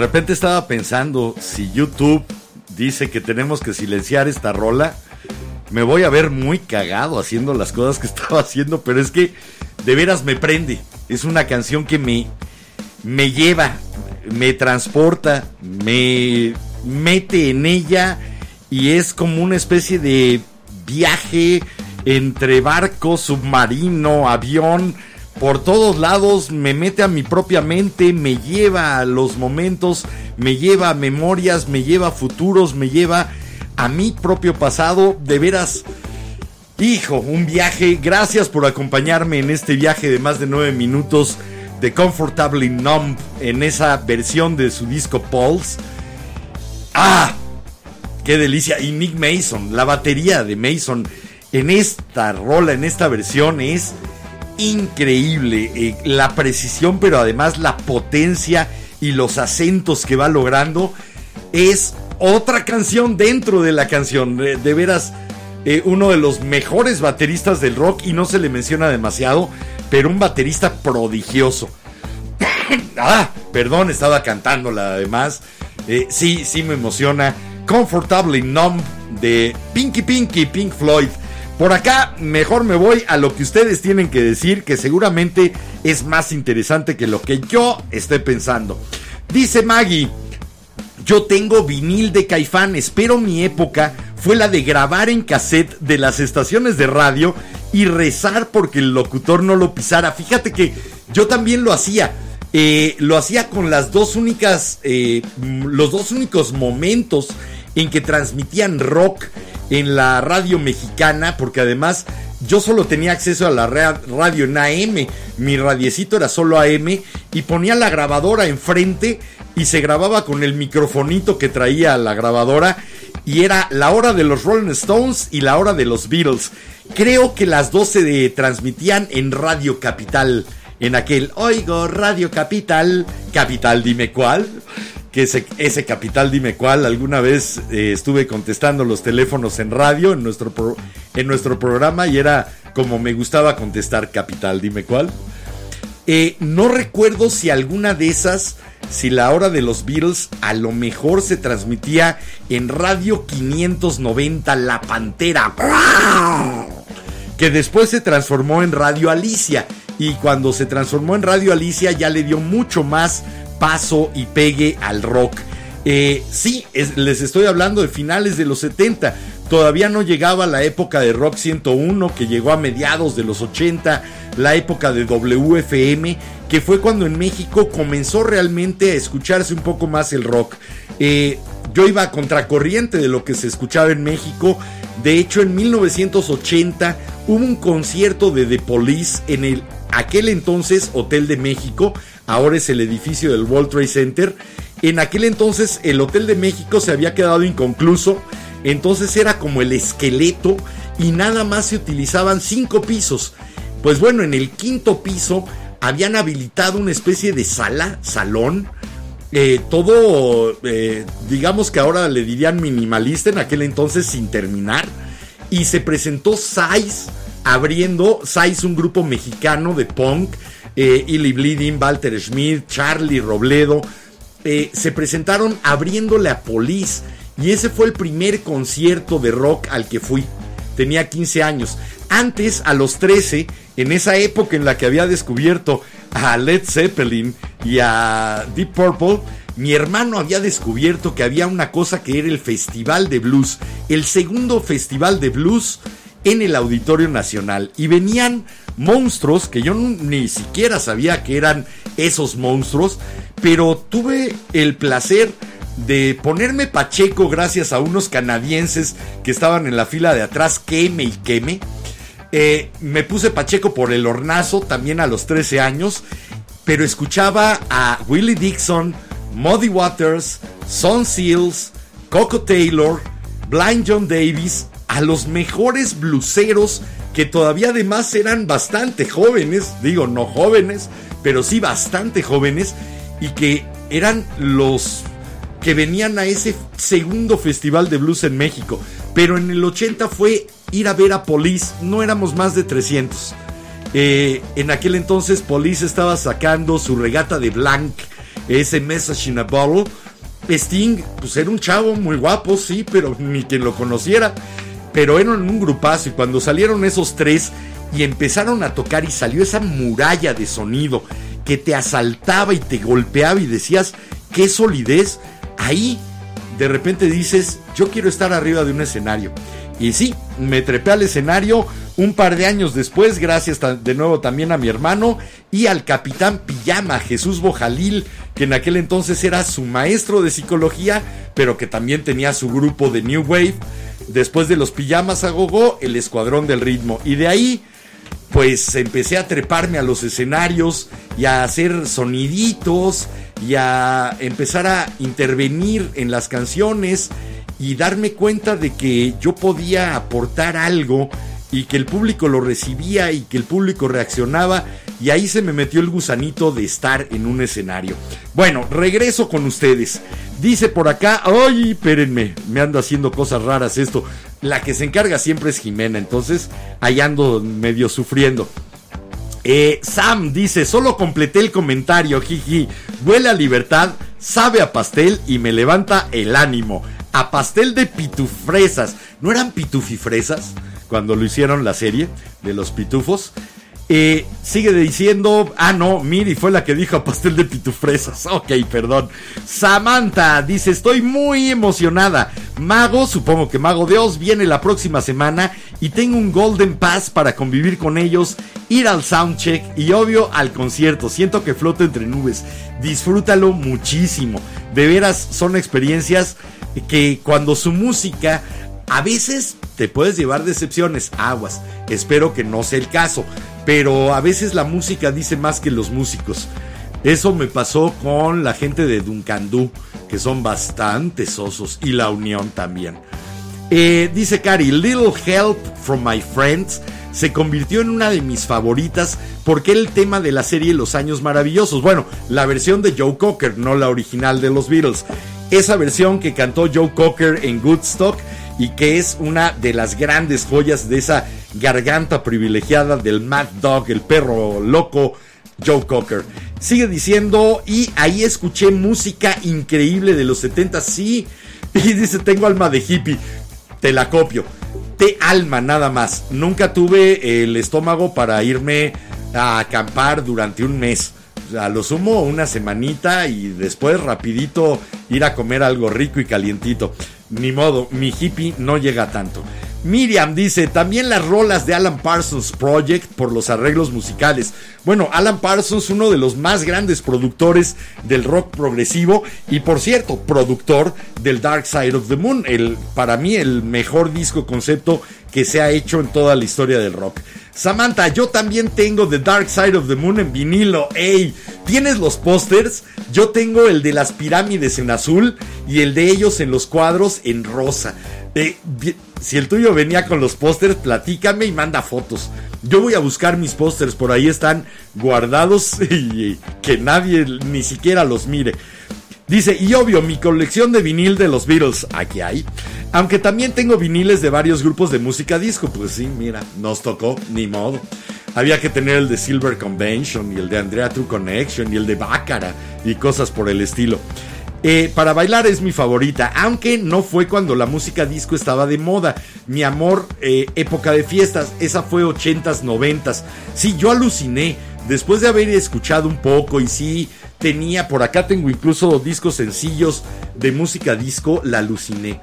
Repente estaba pensando, si YouTube dice que tenemos que silenciar esta rola, me voy a ver muy cagado haciendo las cosas que estaba haciendo, pero es que de veras me prende. Es una canción que me, me lleva, me transporta, me mete en ella y es como una especie de viaje entre barco, submarino, avión, por todos lados, me mete a mi propia mente, me lleva a los momentos, me lleva a memorias, me lleva a futuros, me lleva a mi propio pasado, de veras. Hijo, un viaje. Gracias por acompañarme en este viaje de más de nueve minutos de Comfortably Numb en esa versión de su disco Pulse. ¡Ah! ¡Qué delicia! Y Nick Mason, la batería de Mason en esta rola, en esta versión es increíble. Eh, la precisión, pero además la potencia y los acentos que va logrando es otra canción dentro de la canción. De, veras, eh, uno de los mejores bateristas del rock y no se le menciona demasiado, pero un baterista prodigioso. ah, perdón, estaba cantándola además. Eh, sí, sí me emociona. Comfortably Numb de Pinky Pinky Pink Floyd. Por acá, mejor me voy a lo que ustedes tienen que decir, que seguramente es más interesante que lo que yo esté pensando. Dice Maggie, yo tengo vinil de Caifanes, pero mi época fue la de grabar en cassette de las estaciones de radio y rezar porque el locutor no lo pisara. Fíjate que yo también lo hacía. Eh, lo hacía con las dos únicas, eh, los dos únicos momentos en que transmitían rock en la radio mexicana, porque además yo solo tenía acceso a la radio en AM, mi radiecito era solo AM, y ponía la grabadora enfrente y se grababa con el microfonito que traía la grabadora, y era la hora de los Rolling Stones y la hora de los Beatles. Creo que las dos se transmitían en Radio Capital, en aquel Oigo Radio Capital, Capital dime cuál que ese, capital, dime cuál, alguna vez eh, estuve contestando los teléfonos en radio, en nuestro, en nuestro programa, y era como me gustaba contestar capital, dime cuál. Eh, no recuerdo si alguna de esas, si la hora de los Beatles a lo mejor se transmitía en Radio 590 La Pantera, que después se transformó en Radio Alicia. Y cuando se transformó en Radio Alicia ya le dio mucho más paso y pegue al rock. Eh, sí, es, les estoy hablando de finales de los 70. Todavía no llegaba la época de Rock 101, que llegó a mediados de los 80, la época de WFM, que fue cuando en México comenzó realmente a escucharse un poco más el rock. Eh, yo iba a contracorriente de lo que se escuchaba en México. De hecho, en 1980 hubo un concierto de The Police en el aquel entonces Hotel de México, ahora es el edificio del World Trade Center. En aquel entonces el Hotel de México se había quedado inconcluso, entonces era como el esqueleto y nada más se utilizaban cinco pisos. Pues bueno, en el quinto piso habían habilitado una especie de sala, salón, eh, todo, eh, digamos que ahora le dirían minimalista, en aquel entonces sin terminar, y se presentó Size abriendo Size, un grupo mexicano de punk, eh, Illy Bleeding, Walter Schmidt, Charlie Robledo, eh, se presentaron abriéndole a Police. Y ese fue el primer concierto de rock al que fui. Tenía 15 años. Antes, a los 13, en esa época en la que había descubierto a Led Zeppelin y a Deep Purple, mi hermano había descubierto que había una cosa que era el Festival de Blues. El segundo Festival de Blues en el Auditorio Nacional y venían monstruos que yo ni siquiera sabía que eran esos monstruos, pero tuve el placer de ponerme pacheco gracias a unos canadienses que estaban en la fila de atrás, queme y queme. Eh, me puse pacheco por el hornazo también a los 13 años, pero escuchaba a Willie Dixon, Muddy Waters, Son Seals, Coco Taylor, Blind John Davis, a los mejores bluseros que todavía además eran bastante jóvenes, digo no jóvenes, pero sí bastante jóvenes y que eran los que venían a ese segundo festival de blues en México. Pero en el 80 fue ir a ver a Police, no éramos más de 300. Eh, en aquel entonces Police estaba sacando su regata de Blanc, ese Message in a Bottle. Sting, pues era un chavo muy guapo, sí, pero ni quien lo conociera. Pero eran un grupazo y cuando salieron esos tres y empezaron a tocar y salió esa muralla de sonido que te asaltaba y te golpeaba y decías, qué solidez, ahí de repente dices, yo quiero estar arriba de un escenario. Y sí, me trepé al escenario un par de años después, gracias de nuevo también a mi hermano y al capitán Pijama, Jesús Bojalil, que en aquel entonces era su maestro de psicología, pero que también tenía su grupo de New Wave. Después de los Pijamas a Gogo, el Escuadrón del Ritmo. Y de ahí pues empecé a treparme a los escenarios y a hacer soniditos y a empezar a intervenir en las canciones y darme cuenta de que yo podía aportar algo y que el público lo recibía y que el público reaccionaba y ahí se me metió el gusanito de estar en un escenario. Bueno, regreso con ustedes. Dice por acá, ay, espérenme, me anda haciendo cosas raras esto. La que se encarga siempre es Jimena, entonces ahí ando medio sufriendo. Eh, Sam dice, solo completé el comentario, jiji. Huele a libertad, sabe a pastel y me levanta el ánimo. A pastel de pitufresas. ¿No eran pitufifresas cuando lo hicieron la serie de los pitufos? Eh, sigue diciendo, ah no, Miri fue la que dijo pastel de pitufresas. Ok, perdón. Samantha dice, estoy muy emocionada. Mago, supongo que Mago Dios, viene la próxima semana y tengo un Golden Pass para convivir con ellos, ir al soundcheck y obvio al concierto. Siento que floto entre nubes. Disfrútalo muchísimo. De veras son experiencias que cuando su música a veces te puedes llevar decepciones, aguas. Espero que no sea el caso. Pero a veces la música dice más que los músicos. Eso me pasó con la gente de Duncandú, que son bastante sosos, y la Unión también. Eh, dice Cari, Little Help from My Friends se convirtió en una de mis favoritas porque era el tema de la serie Los Años Maravillosos. Bueno, la versión de Joe Cocker, no la original de los Beatles. Esa versión que cantó Joe Cocker en Woodstock y que es una de las grandes joyas de esa garganta privilegiada del Mad Dog, el perro loco Joe Cocker. Sigue diciendo, y ahí escuché música increíble de los 70, sí. Y dice, tengo alma de hippie. Te la copio. Te alma nada más. Nunca tuve el estómago para irme a acampar durante un mes. A lo sumo una semanita y después rapidito ir a comer algo rico y calientito. Ni modo, mi hippie no llega tanto. Miriam dice, también las rolas de Alan Parsons Project por los arreglos musicales. Bueno, Alan Parsons, uno de los más grandes productores del rock progresivo y por cierto, productor del Dark Side of the Moon, el, para mí el mejor disco concepto que se ha hecho en toda la historia del rock. Samantha, yo también tengo The Dark Side of the Moon en vinilo. ¡Ey! ¿Tienes los pósters? Yo tengo el de las pirámides en azul y el de ellos en los cuadros en rosa. Eh, si el tuyo venía con los pósters, platícame y manda fotos. Yo voy a buscar mis pósters, por ahí están guardados y que nadie ni siquiera los mire. Dice, y obvio, mi colección de vinil de los Beatles, aquí hay. Aunque también tengo viniles de varios grupos de música disco, pues sí, mira, nos tocó, ni modo. Había que tener el de Silver Convention y el de Andrea True Connection y el de Baccara y cosas por el estilo. Eh, para bailar es mi favorita, aunque no fue cuando la música disco estaba de moda. Mi amor, eh, época de fiestas, esa fue 80s, 90s. Sí, yo aluciné. Después de haber escuchado un poco y sí, tenía, por acá tengo incluso discos sencillos de música disco, la aluciné.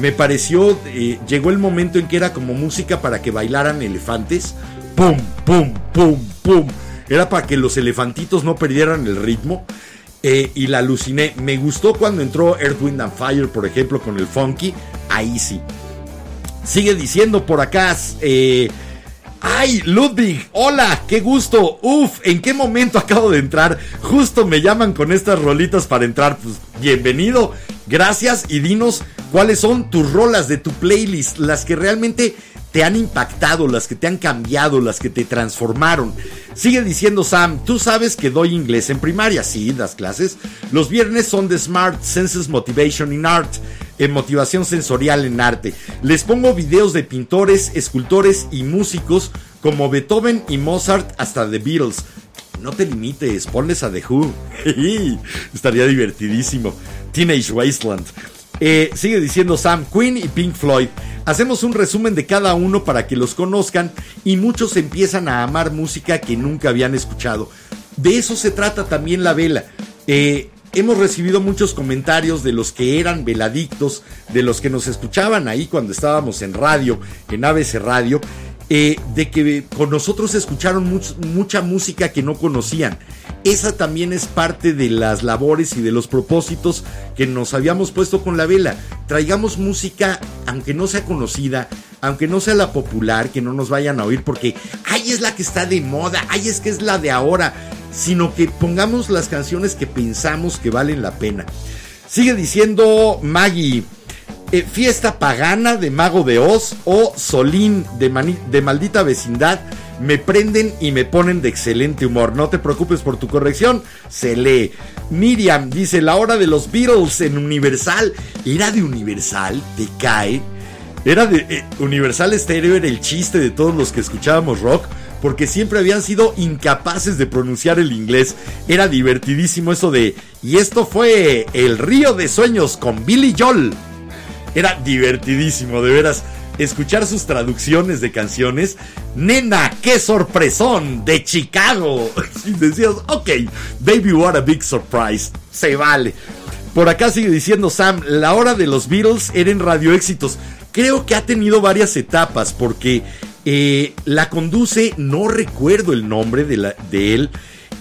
Me pareció, eh, llegó el momento en que era como música para que bailaran elefantes. Pum, pum, pum, pum. Era para que los elefantitos no perdieran el ritmo. Eh, y la aluciné. Me gustó cuando entró Earth, Wind and Fire, por ejemplo, con el funky. Ahí sí. Sigue diciendo por acá. eh, Ay, Ludwig, hola, qué gusto. Uf, ¿en qué momento acabo de entrar? Justo me llaman con estas rolitas para entrar. Pues bienvenido, gracias y dinos cuáles son tus rolas de tu playlist, las que realmente te han impactado, las que te han cambiado, las que te transformaron. Sigue diciendo Sam, tú sabes que doy inglés en primaria, sí, das clases. Los viernes son de Smart Senses Motivation in Art, en motivación sensorial en arte. Les pongo videos de pintores, escultores y músicos como Beethoven y Mozart hasta The Beatles. No te limites, ponles a The Who. Estaría divertidísimo. Teenage Wasteland. Eh, sigue diciendo Sam, Queen y Pink Floyd. Hacemos un resumen de cada uno para que los conozcan y muchos empiezan a amar música que nunca habían escuchado. De eso se trata también la vela. Eh, hemos recibido muchos comentarios de los que eran veladictos, de los que nos escuchaban ahí cuando estábamos en radio, en ABC Radio, eh, de que con nosotros escucharon much- mucha música que no conocían. Esa también es parte de las labores y de los propósitos que nos habíamos puesto con la vela. Traigamos música, aunque no sea conocida, aunque no sea la popular, que no nos vayan a oír porque, ay, es la que está de moda, ay, es que es la de ahora, sino que pongamos las canciones que pensamos que valen la pena. Sigue diciendo Maggie. Eh, fiesta pagana de Mago de Oz o Solín de, Maldita Vecindad me prenden y me ponen de excelente humor. No te preocupes por tu corrección, se lee. Miriam dice, la hora de los Beatles en Universal. ¿Era de Universal? ¿Te cae? Era de eh, Universal Stereo, era el chiste de todos los que escuchábamos rock, porque siempre habían sido incapaces de pronunciar el inglés. Era divertidísimo eso de, y esto fue El Río de Sueños con Billy Joel. Era divertidísimo, de veras. Escuchar sus traducciones de canciones. Nena, qué sorpresón de Chicago. Y decías, ok, baby, what a big surprise. Se vale. Por acá sigue diciendo Sam, la hora de los Beatles era en radio éxitos. Creo que ha tenido varias etapas porque eh, la conduce, no recuerdo el nombre de, la- de él,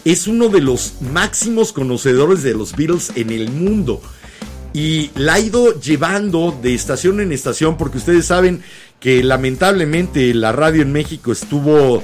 es uno de los máximos conocedores de los Beatles en el mundo y la ha ido llevando de estación en estación porque ustedes saben que lamentablemente la radio en México estuvo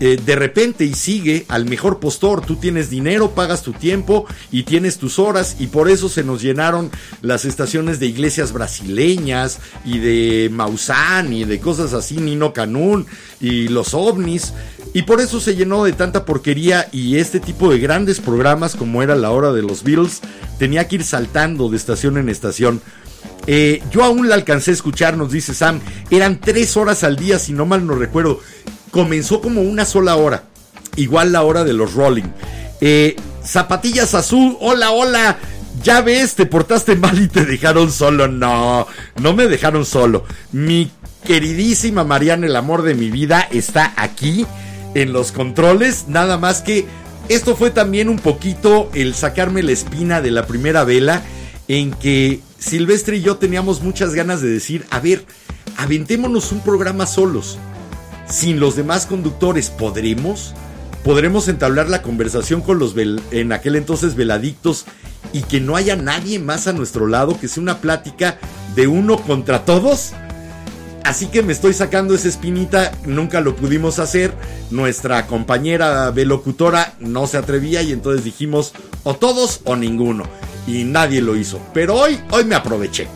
eh, de repente y sigue al mejor postor. Tú tienes dinero, pagas tu tiempo y tienes tus horas y por eso se nos llenaron las estaciones de iglesias brasileñas y de Maussan y de cosas así, Nino Canún y los ovnis. Y por eso se llenó de tanta porquería y este tipo de grandes programas como era la hora de los Beatles tenía que ir saltando de estación en estación. Eh, yo aún la alcancé a escuchar, nos dice Sam. Eran tres horas al día, si no mal no recuerdo. Comenzó como una sola hora. Igual la hora de los Rolling. Eh, Zapatillas Azul, hola, hola. Ya ves, te portaste mal y te dejaron solo. No, no me dejaron solo. Mi queridísima Mariana, el amor de mi vida, está aquí en los controles. Nada más que esto fue también un poquito el sacarme la espina de la primera vela en que Silvestre y yo teníamos muchas ganas de decir, a ver, aventémonos un programa solos. Sin los demás conductores, ¿podremos? ¿Podremos entablar la conversación con los en aquel entonces veladictos y que no haya nadie más a nuestro lado, que sea una plática de uno contra todos? Así que me estoy sacando esa espinita, nunca lo pudimos hacer. Nuestra compañera velocutora no se atrevía y entonces dijimos o todos o ninguno. Y nadie lo hizo. Pero hoy, hoy me aproveché.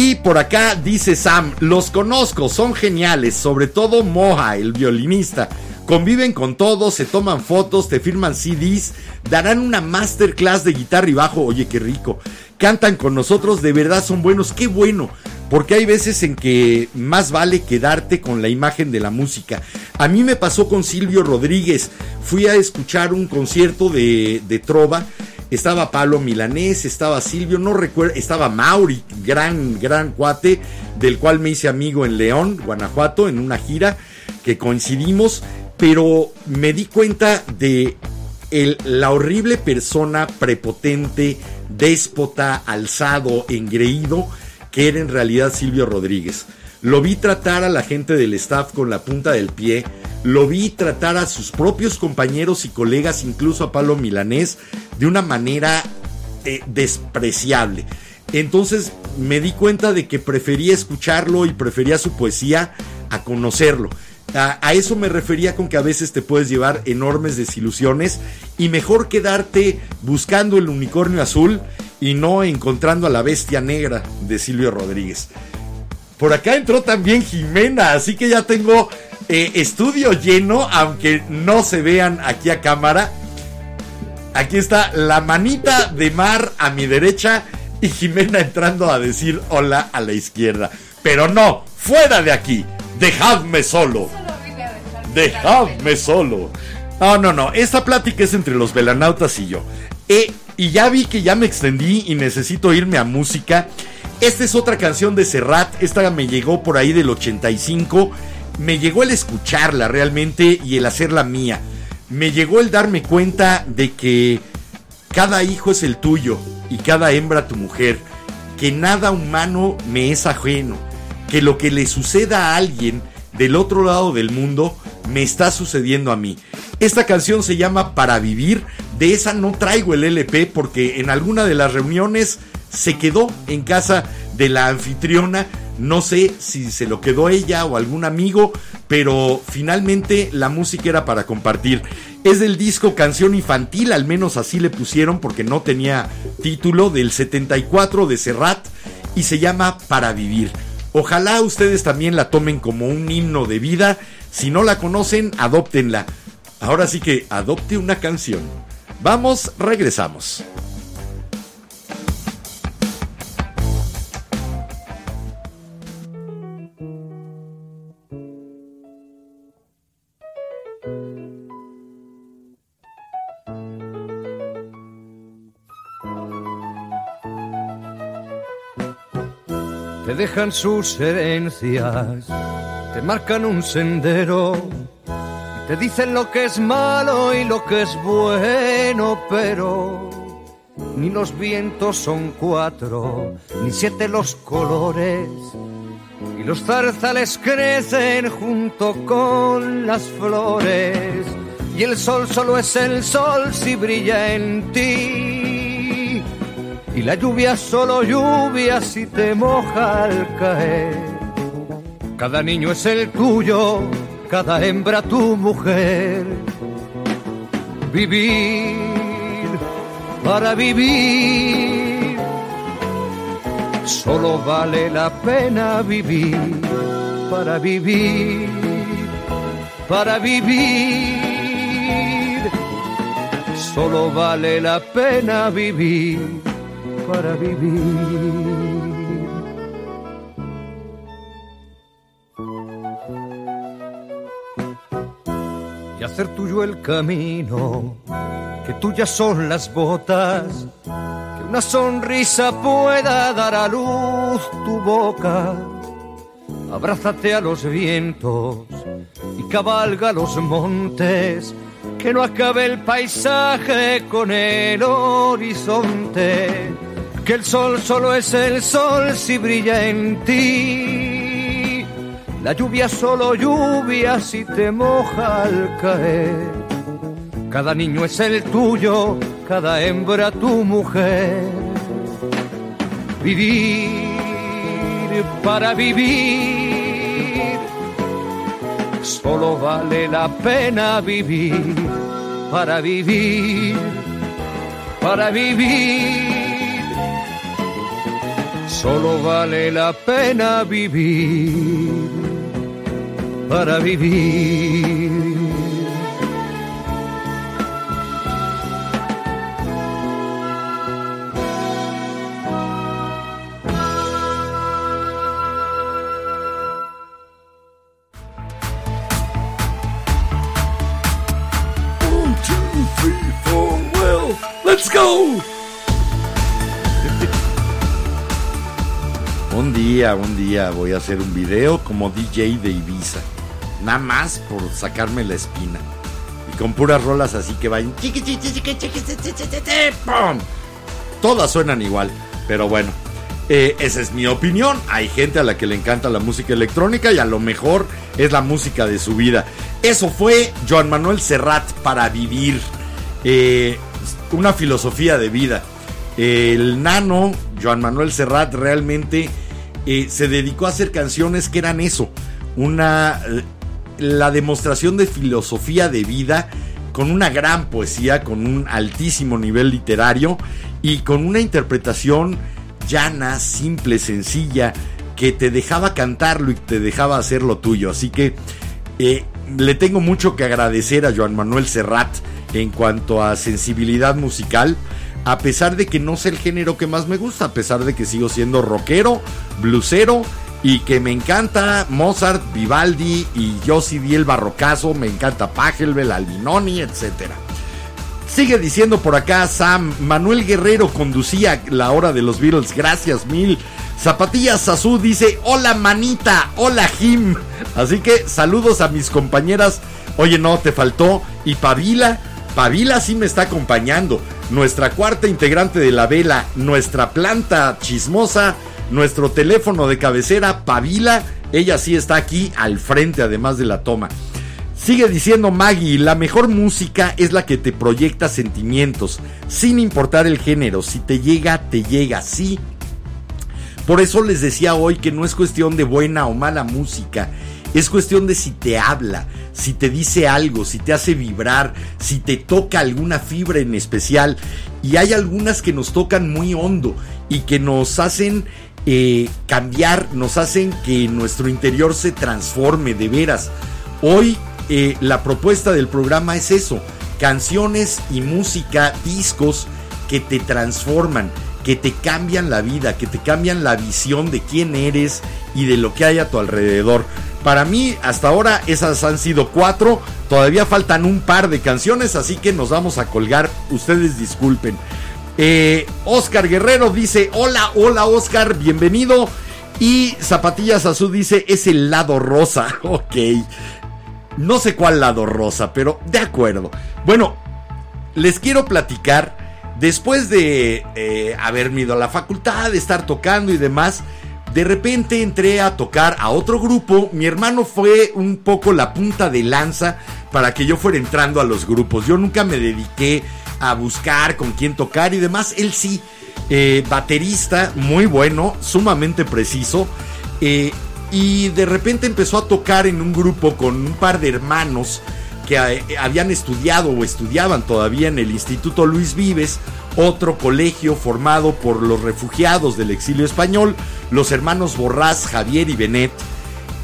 Y por acá dice Sam, los conozco, son geniales, sobre todo Moja, el violinista. Conviven con todos, se toman fotos, te firman CDs, darán una masterclass de guitarra y bajo, oye qué rico. Cantan con nosotros, de verdad son buenos, qué bueno. Porque hay veces en que más vale quedarte con la imagen de la música. A mí me pasó con Silvio Rodríguez. Fui a escuchar un concierto de, de Trova estaba Pablo Milanés, estaba Silvio, no recuerdo, estaba Mauri, gran, gran cuate, del cual me hice amigo en León, Guanajuato, en una gira que coincidimos, pero me di cuenta de el- la horrible persona prepotente, déspota, alzado, engreído, que era en realidad Silvio Rodríguez. Lo vi tratar a la gente del staff con la punta del pie, lo vi tratar a sus propios compañeros y colegas, incluso a Pablo Milanés, de una manera eh, despreciable. Entonces me di cuenta de que prefería escucharlo y prefería su poesía a conocerlo. A, a eso me refería con que a veces te puedes llevar enormes desilusiones y mejor quedarte buscando el unicornio azul y no encontrando a la bestia negra de Silvio Rodríguez. Por acá entró también Jimena, así que ya tengo eh, estudio lleno, aunque no se vean aquí a cámara. Aquí está la manita de mar a mi derecha y Jimena entrando a decir hola a la izquierda. Pero no, fuera de aquí, dejadme solo. Dejadme solo. No, no, no. Esta plática es entre los velanautas y yo. Eh, y ya vi que ya me extendí y necesito irme a música. Esta es otra canción de Serrat. Esta me llegó por ahí del 85. Me llegó el escucharla realmente y el hacerla mía. Me llegó el darme cuenta de que cada hijo es el tuyo y cada hembra tu mujer. Que nada humano me es ajeno. Que lo que le suceda a alguien del otro lado del mundo me está sucediendo a mí. Esta canción se llama Para Vivir. De esa no traigo el LP porque en alguna de las reuniones se quedó en casa de la anfitriona. No sé si se lo quedó ella o algún amigo, pero finalmente la música era para compartir. Es del disco Canción Infantil, al menos así le pusieron porque no tenía título, del 74 de Serrat y se llama Para Vivir. Ojalá ustedes también la tomen como un himno de vida. Si no la conocen, adóptenla. Ahora sí que adopte una canción. Vamos, regresamos. Dejan sus herencias, te marcan un sendero, te dicen lo que es malo y lo que es bueno, pero ni los vientos son cuatro, ni siete los colores, y los zarzales crecen junto con las flores, y el sol solo es el sol si brilla en ti y la lluvia solo lluvia si te moja al caer. Cada niño es el tuyo, cada hembra tu mujer. Vivir para vivir, solo vale la pena vivir para vivir, para vivir. Solo vale la pena vivir para vivir. Y hacer tuyo el camino, que tuyas son las botas, que una sonrisa pueda dar a luz tu boca. Abrázate a los vientos y cabalga los montes, que no acabe el paisaje con el horizonte que el sol solo es el sol si brilla en ti. La lluvia solo lluvia si te moja al caer. Cada niño es el tuyo, cada hembra tu mujer. Vivir para vivir. Solo vale la pena vivir para vivir, para vivir solo vale la pena vivir para vivir. Let's go. Un día voy a hacer un video como DJ de Ibiza. Nada más por sacarme la espina. Y con puras rolas así que vayan. ¡pum! Todas suenan igual. Pero bueno, eh, esa es mi opinión. Hay gente a la que le encanta la música electrónica y a lo mejor es la música de su vida. Eso fue Joan Manuel Serrat para vivir. Eh, una filosofía de vida. El nano, Joan Manuel Serrat, realmente eh, se dedicó a hacer canciones que eran eso. Una. la demostración de filosofía de vida con una gran poesía, con un altísimo nivel literario y con una interpretación llana, simple, sencilla, que te dejaba cantarlo y te dejaba hacer lo tuyo. Así que eh, le tengo mucho que agradecer a Joan Manuel Serrat en cuanto a sensibilidad musical. A pesar de que no sé el género que más me gusta, a pesar de que sigo siendo rockero, blusero y que me encanta Mozart, Vivaldi y yo sí di el barrocazo, me encanta Pachelbel, Albinoni, etcétera. Sigue diciendo por acá Sam, Manuel Guerrero conducía la hora de los Beatles, gracias mil. Zapatillas Sazú dice, hola manita, hola Jim. Así que saludos a mis compañeras. Oye, no, te faltó. Y Pavila, Pavila sí me está acompañando. Nuestra cuarta integrante de la vela, nuestra planta chismosa, nuestro teléfono de cabecera, Pavila. Ella sí está aquí al frente, además de la toma. Sigue diciendo Maggie, la mejor música es la que te proyecta sentimientos, sin importar el género. Si te llega, te llega, sí. Por eso les decía hoy que no es cuestión de buena o mala música, es cuestión de si te habla, si te dice algo, si te hace vibrar, si te toca alguna fibra en especial. Y hay algunas que nos tocan muy hondo y que nos hacen eh, cambiar, nos hacen que nuestro interior se transforme de veras. Hoy eh, la propuesta del programa es eso, canciones y música, discos que te transforman, que te cambian la vida, que te cambian la visión de quién eres y de lo que hay a tu alrededor. Para mí, hasta ahora esas han sido cuatro, todavía faltan un par de canciones, así que nos vamos a colgar, ustedes disculpen. Eh, Oscar Guerrero dice, hola, hola Oscar, bienvenido. Y Zapatillas Azul dice, es el lado rosa, ok. No sé cuál lado rosa, pero de acuerdo. Bueno, les quiero platicar. Después de eh, haberme ido a la facultad, de estar tocando y demás, de repente entré a tocar a otro grupo. Mi hermano fue un poco la punta de lanza para que yo fuera entrando a los grupos. Yo nunca me dediqué a buscar con quién tocar y demás. Él sí, eh, baterista, muy bueno, sumamente preciso. Eh, y de repente empezó a tocar en un grupo con un par de hermanos que eh, habían estudiado o estudiaban todavía en el Instituto Luis Vives, otro colegio formado por los refugiados del exilio español, los hermanos Borrás, Javier y Benet,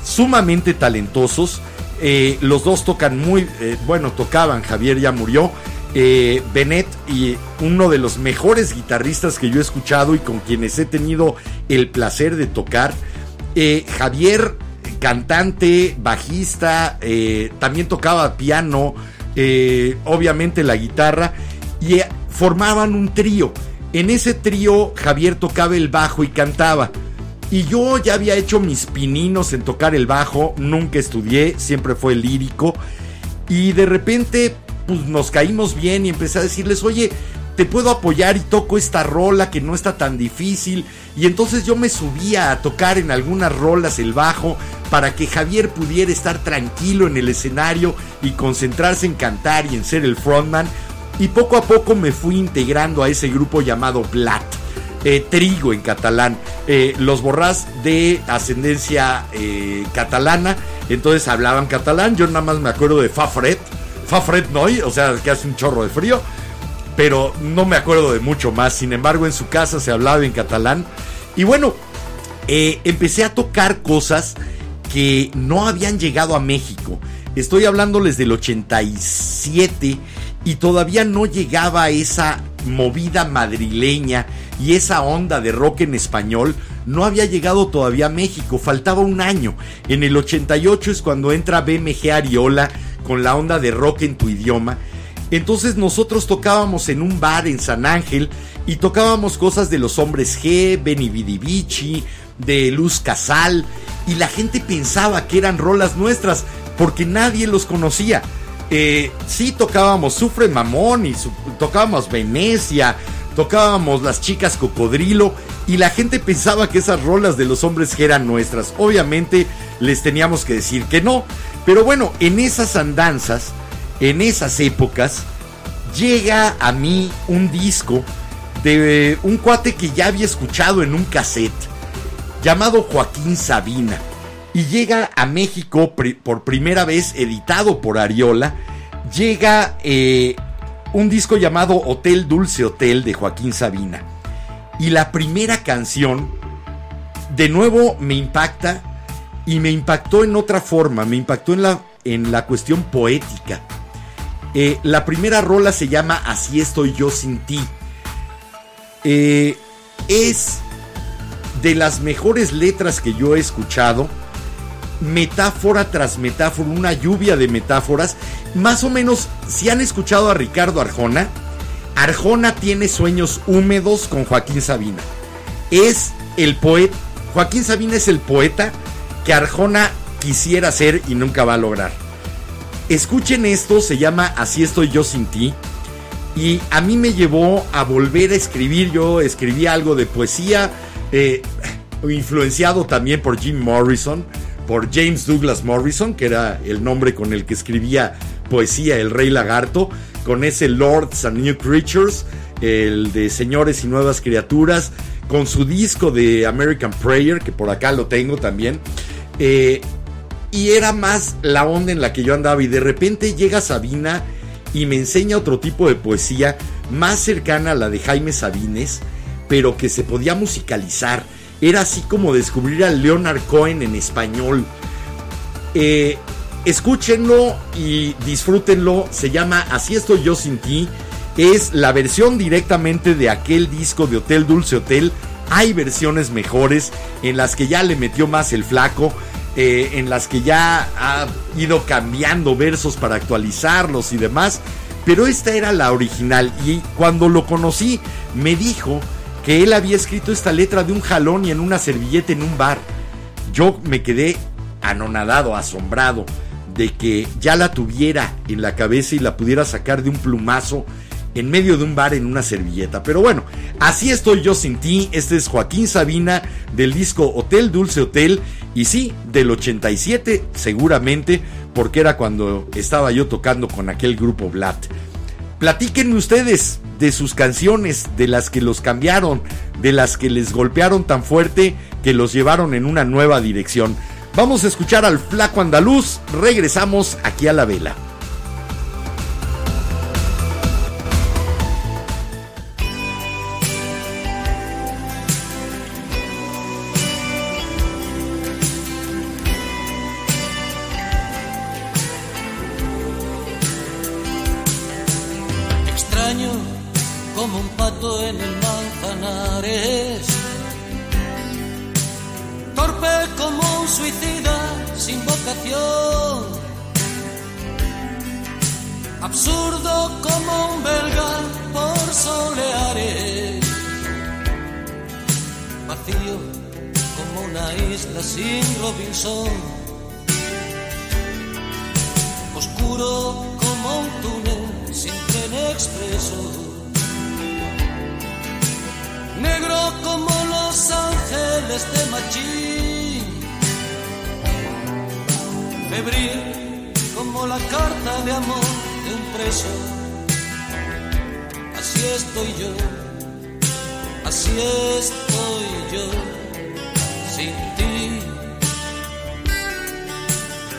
sumamente talentosos. Eh, los dos tocan muy, eh, bueno, tocaban, Javier ya murió. Eh, Benet y uno de los mejores guitarristas que yo he escuchado y con quienes he tenido el placer de tocar. Eh, Javier, cantante, bajista, también tocaba piano, obviamente la guitarra, y formaban un trío. En ese trío Javier tocaba el bajo y cantaba. Y yo ya había hecho mis pininos en tocar el bajo, nunca estudié, siempre fue lírico. Y de repente, pues nos caímos bien y empecé a decirles, oye, te puedo apoyar y toco esta rola que no está tan difícil. Y entonces yo me subía a tocar en algunas rolas el bajo para que Javier pudiera estar tranquilo en el escenario y concentrarse en cantar y en ser el frontman. Y poco a poco me fui integrando a ese grupo llamado Blat. eh, trigo en catalán. Eh, los borrás de ascendencia eh, catalana, entonces hablaban catalán. Yo nada más me acuerdo de Fafret, Fafret Noy, o sea, que hace un chorro de frío pero no me acuerdo de mucho más. Sin embargo, en su casa se hablaba en catalán. Y bueno, empecé a tocar cosas que no habían llegado a México. Estoy hablándoles del 87 y todavía no llegaba esa movida madrileña y esa onda de rock en español no había llegado todavía a México, faltaba un año. En el 88 es cuando entra BMG Ariola con la onda de rock en tu idioma. Entonces nosotros tocábamos en un bar en San Ángel y tocábamos cosas de los hombres G, Benny Vidi Vici, de Luz Casal y la gente pensaba que eran rolas nuestras porque nadie los conocía. Eh, sí tocábamos Sufre Mamón y tocábamos Venecia, tocábamos Las Chicas Cocodrilo y la gente pensaba que esas rolas de los hombres eran nuestras. Obviamente les teníamos que decir que no. Pero bueno, en esas andanzas, en esas épocas, llega a mí un disco de un cuate que ya había escuchado en un cassette llamado Joaquín Sabina y llega a México por primera vez editado por Ariola. Llega eh, un disco llamado Hotel Dulce Hotel de Joaquín Sabina. Y la primera canción, de nuevo, me impacta y me impactó en otra forma, me impactó en la, en la cuestión poética. Eh, la primera rola se llama Así estoy yo sin ti. Eh, es de las mejores letras que yo he escuchado. Metáfora tras metáfora, una lluvia de metáforas. Más o menos, si han escuchado a Ricardo Arjona, Arjona tiene sueños húmedos con Joaquín Sabina. Es el poeta, Joaquín Sabina es el poeta que Arjona quisiera ser y nunca va a lograr. Escuchen esto, se llama Así estoy yo sin ti. Y a mí me llevó a volver a escribir. Yo escribí algo de poesía, eh, influenciado también por Jim Morrison, por James Douglas Morrison, que era el nombre con el que escribía poesía El Rey Lagarto, con ese Lords and New Creatures, el de Señores y Nuevas Criaturas, con su disco de American Prayer, que por acá lo tengo también. Eh, y era más la onda en la que yo andaba y de repente llega Sabina y me enseña otro tipo de poesía más cercana a la de Jaime Sabines, pero que se podía musicalizar. Era así como descubrir a Leonard Cohen en español. Eh, escúchenlo y disfrútenlo. Se llama Así estoy yo sin ti. Es la versión directamente de aquel disco de Hotel Dulce Hotel. Hay versiones mejores en las que ya le metió más el flaco. eh, en las que ya ha ido cambiando versos para actualizarlos y demás. Pero esta era la original y cuando lo conocí me dijo que él había escrito esta letra de un jalón y en una servilleta en un bar. Yo me quedé anonadado, asombrado de que ya la tuviera en la cabeza y la pudiera sacar de un plumazo en medio de un bar en una servilleta. Pero bueno, así estoy yo sin ti. Este es Joaquín Sabina del disco Hotel Dulce Hotel. Y sí, del 87 seguramente, porque era cuando estaba yo tocando con aquel grupo Blatt. Platíquenme ustedes de sus canciones, de las que los cambiaron, de las que les golpearon tan fuerte que los llevaron en una nueva dirección. Vamos a escuchar al flaco andaluz, regresamos aquí a la vela. Absurdo como un belga por soleares, vacío como una isla sin Robinson. Oscuro como un túnel sin tren expreso. Negro como los ángeles de Machín. Febril como la carta de amor de un preso. Así estoy yo, así estoy yo, sin ti.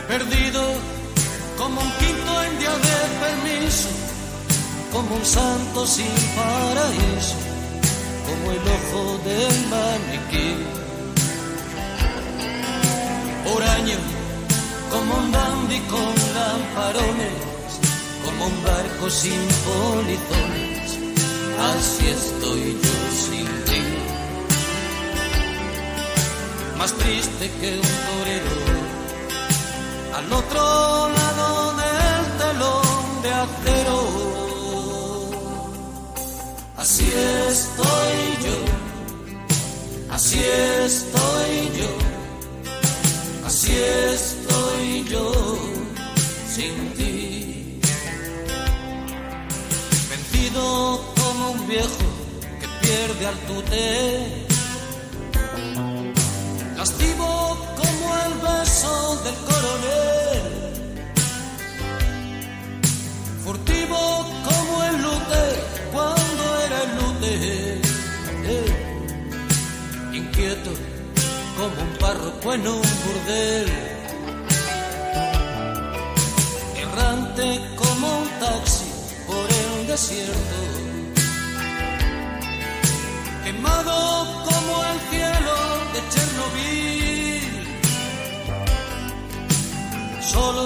Perdido como un quinto en día de permiso, como un santo sin paraíso, como el ojo del maniquí. Huraño, como un dandy con lamparones, como un barco sin polizones, así estoy yo sin ti. Más triste que un torero al otro lado del telón de acero. Así estoy yo, así estoy yo, así estoy yo sin ti. Como un viejo que pierde al tute Lascivo como el beso del coronel, furtivo como el lute cuando era el lute, inquieto como un párroco en un burdel, errante como un taxi desierto, quemado como el cielo de Chernobyl, solo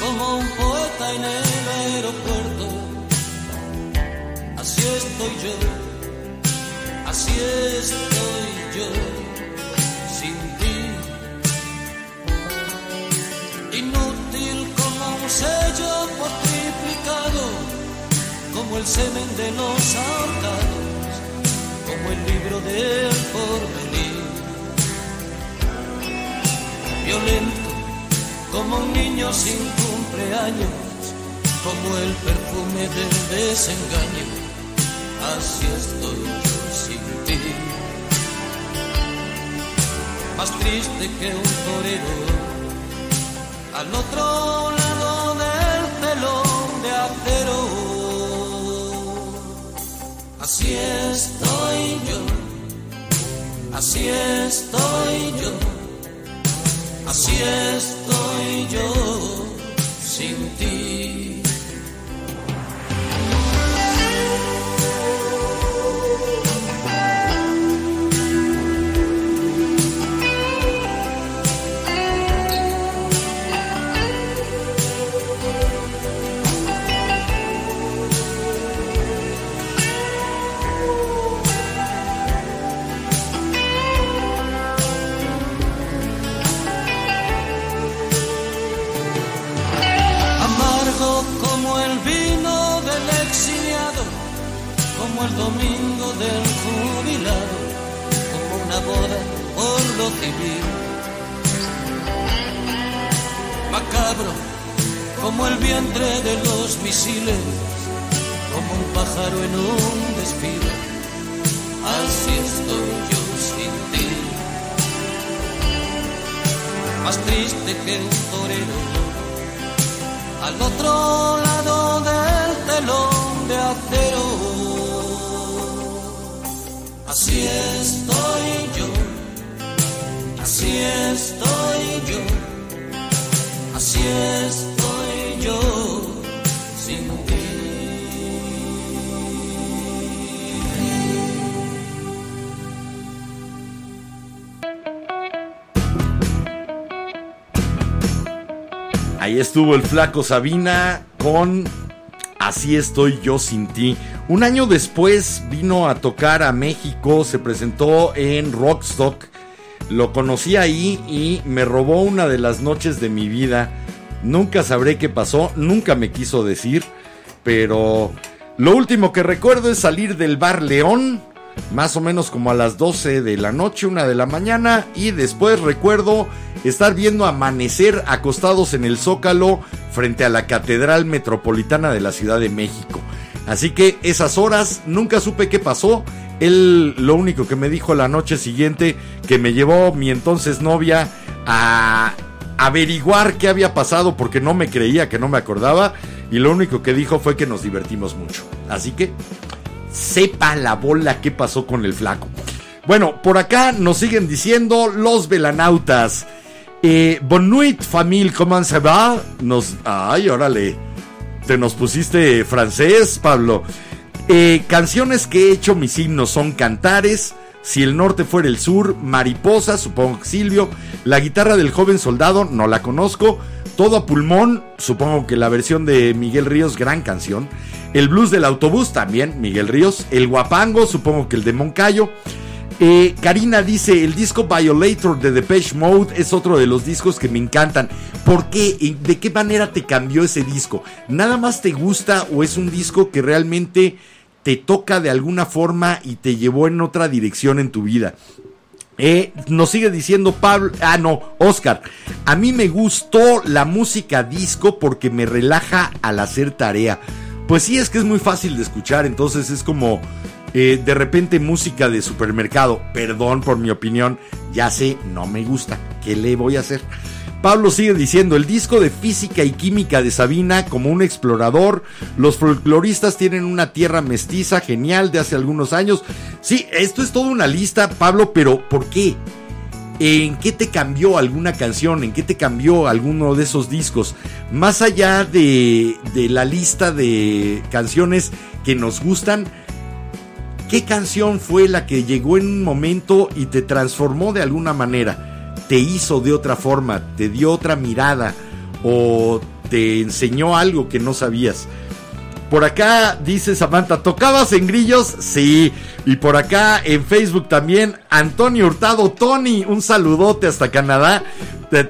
como un poeta en el aeropuerto, así estoy yo, así estoy yo, sin ti, inútil como un sello el semen de los ahorcados, como el libro del porvenir. Violento, como un niño sin cumpleaños, como el perfume del desengaño, así estoy yo sin ti. Más triste que un torero, al otro lado del telón de acero. Así estoy yo, así estoy yo, así estoy yo. Sin ti. Domingo del jubilado, como una boda por lo civil. Macabro como el vientre de los misiles, como un pájaro en un desfile. Así estoy yo sin ti, más triste que un torero al otro lado del telón de acero. Así estoy yo, así estoy yo, así estoy yo. Sin ti. Ahí estuvo el flaco Sabina con Así estoy yo sin ti. Un año después vino a tocar a México, se presentó en Rockstock. Lo conocí ahí y me robó una de las noches de mi vida. Nunca sabré qué pasó, nunca me quiso decir, pero lo último que recuerdo es salir del bar León, más o menos como a las 12 de la noche, una de la mañana, y después recuerdo estar viendo amanecer acostados en el zócalo frente a la Catedral Metropolitana de la Ciudad de México. Así que esas horas nunca supe qué pasó. Él lo único que me dijo la noche siguiente que me llevó mi entonces novia a averiguar qué había pasado porque no me creía que no me acordaba y lo único que dijo fue que nos divertimos mucho. Así que sepa la bola qué pasó con el flaco. Bueno, por acá nos siguen diciendo los velanautas. Eh, bon nuit, famille, comment ça va? Nos. Ay, órale. Te nos pusiste francés, Pablo. Eh, canciones que he hecho mis himnos son cantares. Si el norte fuera el sur, Mariposa, supongo que Silvio. La guitarra del joven soldado, no la conozco. Todo a pulmón, supongo que la versión de Miguel Ríos, gran canción. El blues del autobús, también Miguel Ríos. El guapango, supongo que el de Moncayo. Eh, Karina dice, el disco Violator de Depeche Mode es otro de los discos que me encantan. ¿Por qué? ¿Y ¿De qué manera te cambió ese disco? ¿Nada más te gusta o es un disco que realmente te toca de alguna forma y te llevó en otra dirección en tu vida? Eh, nos sigue diciendo Pablo, ah no, Oscar, a mí me gustó la música disco porque me relaja al hacer tarea. Pues sí, es que es muy fácil de escuchar, entonces es como eh, de repente música de supermercado. Perdón por mi opinión, ya sé, no me gusta. ¿Qué le voy a hacer? Pablo sigue diciendo, el disco de física y química de Sabina como un explorador, los folcloristas tienen una tierra mestiza genial de hace algunos años. Sí, esto es toda una lista, Pablo, pero ¿por qué? ¿En qué te cambió alguna canción? ¿En qué te cambió alguno de esos discos? Más allá de, de la lista de canciones que nos gustan, ¿qué canción fue la que llegó en un momento y te transformó de alguna manera? ¿Te hizo de otra forma? ¿Te dio otra mirada? ¿O te enseñó algo que no sabías? Por acá dice Samantha, ¿tocabas en grillos? Sí. Y por acá en Facebook también, Antonio Hurtado, Tony, un saludote hasta Canadá.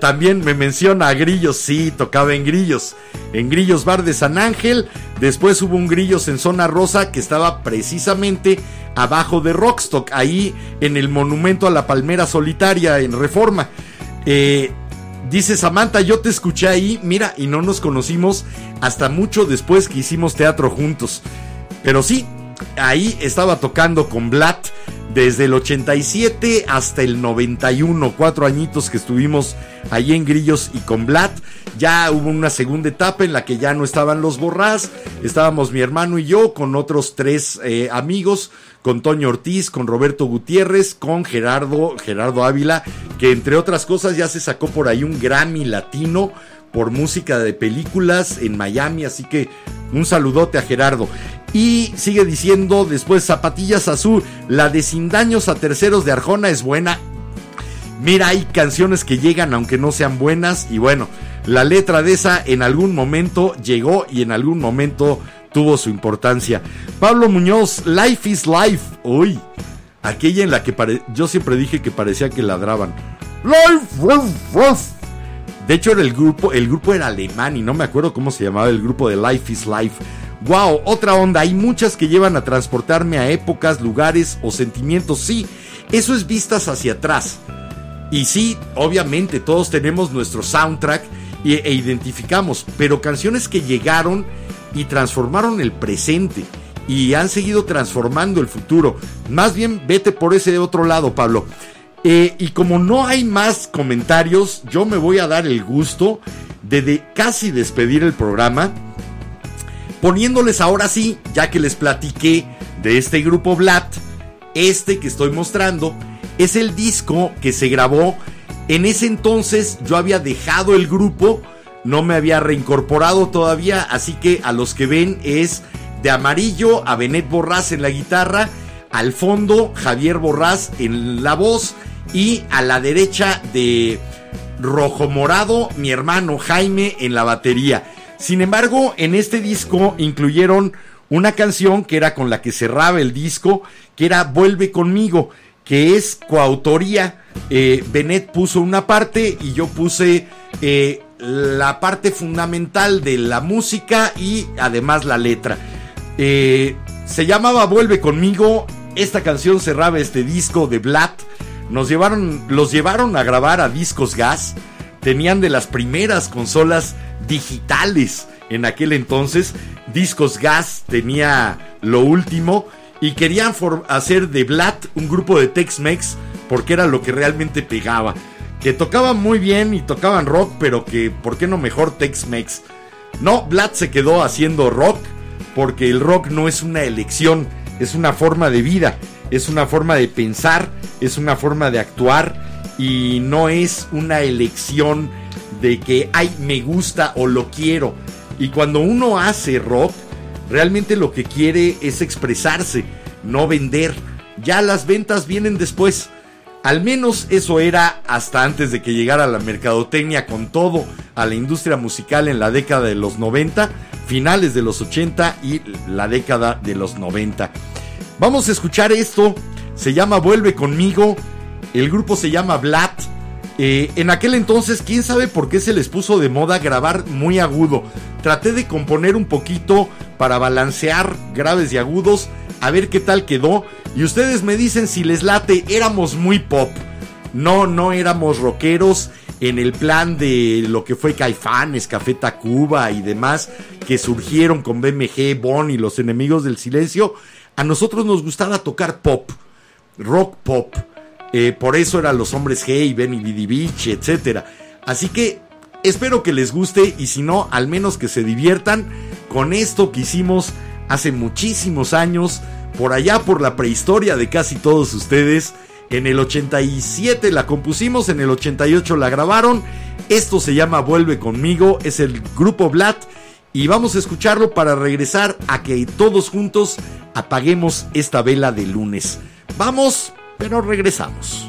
También me menciona a Grillos, sí, tocaba en Grillos. En Grillos Bar de San Ángel. Después hubo un Grillos en Zona Rosa que estaba precisamente abajo de Rockstock, ahí en el monumento a la palmera solitaria en Reforma. Eh, Dice Samantha, yo te escuché ahí, mira, y no nos conocimos hasta mucho después que hicimos teatro juntos. Pero sí, ahí estaba tocando con Blatt desde el 87 hasta el 91, cuatro añitos que estuvimos ahí en Grillos y con Blatt. Ya hubo una segunda etapa en la que ya no estaban los borrás, estábamos mi hermano y yo con otros tres eh, amigos, con Toño Ortiz, con Roberto Gutiérrez, con Gerardo, Gerardo Ávila, que entre otras cosas ya se sacó por ahí un Grammy latino por música de películas en Miami, así que un saludote a Gerardo. Y sigue diciendo después Zapatillas Azul, la de Sin Daños a Terceros de Arjona es buena. Mira, hay canciones que llegan aunque no sean buenas y bueno, la letra de esa en algún momento llegó y en algún momento tuvo su importancia. Pablo Muñoz, Life is Life. Uy, aquella en la que yo siempre dije que parecía que ladraban. Life, ruf, ruf. De hecho era el grupo, el grupo era alemán y no me acuerdo cómo se llamaba el grupo de Life is Life. Wow, otra onda, hay muchas que llevan a transportarme a épocas, lugares o sentimientos. Sí, eso es vistas hacia atrás. Y sí, obviamente todos tenemos nuestro soundtrack e identificamos, pero canciones que llegaron y transformaron el presente y han seguido transformando el futuro. Más bien vete por ese otro lado, Pablo. Eh, y como no hay más comentarios, yo me voy a dar el gusto de, de casi despedir el programa poniéndoles ahora sí, ya que les platiqué de este grupo Blatt, este que estoy mostrando es el disco que se grabó. En ese entonces yo había dejado el grupo, no me había reincorporado todavía, así que a los que ven es de amarillo a Benet Borrás en la guitarra, al fondo Javier Borrás en la voz y a la derecha de rojo morado mi hermano Jaime en la batería. Sin embargo, en este disco incluyeron una canción que era con la que cerraba el disco, que era Vuelve conmigo, que es coautoría. Eh, Benet puso una parte y yo puse eh, la parte fundamental de la música y además la letra. Eh, se llamaba Vuelve conmigo. Esta canción cerraba este disco de Blatt. Nos llevaron, los llevaron a grabar a Discos Gas. Tenían de las primeras consolas digitales en aquel entonces. Discos Gas tenía lo último y querían hacer de Blatt un grupo de Tex-Mex porque era lo que realmente pegaba. Que tocaban muy bien y tocaban rock, pero que, ¿por qué no mejor Tex-Mex? No, Blatt se quedó haciendo rock porque el rock no es una elección, es una forma de vida, es una forma de pensar, es una forma de actuar y no es una elección de que, ay, me gusta o lo quiero. Y cuando uno hace rock, realmente lo que quiere es expresarse, no vender. Ya las ventas vienen después. Al menos eso era hasta antes de que llegara la mercadotecnia con todo a la industria musical en la década de los 90, finales de los 80 y la década de los 90. Vamos a escuchar esto, se llama Vuelve conmigo, el grupo se llama Blatt. Eh, en aquel entonces, quién sabe por qué se les puso de moda grabar muy agudo. Traté de componer un poquito para balancear graves y agudos, a ver qué tal quedó. Y ustedes me dicen si les late, éramos muy pop. No, no éramos rockeros en el plan de lo que fue Caifanes, Café Tacuba y demás que surgieron con BMG, Bon y los enemigos del silencio. A nosotros nos gustaba tocar pop, rock pop. Eh, por eso eran los hombres G, Benny Bidi Beach, etc. Así que espero que les guste y si no, al menos que se diviertan con esto que hicimos hace muchísimos años, por allá por la prehistoria de casi todos ustedes. En el 87 la compusimos, en el 88 la grabaron. Esto se llama Vuelve conmigo, es el grupo Blatt. Y vamos a escucharlo para regresar a que todos juntos apaguemos esta vela de lunes. Vamos, pero regresamos.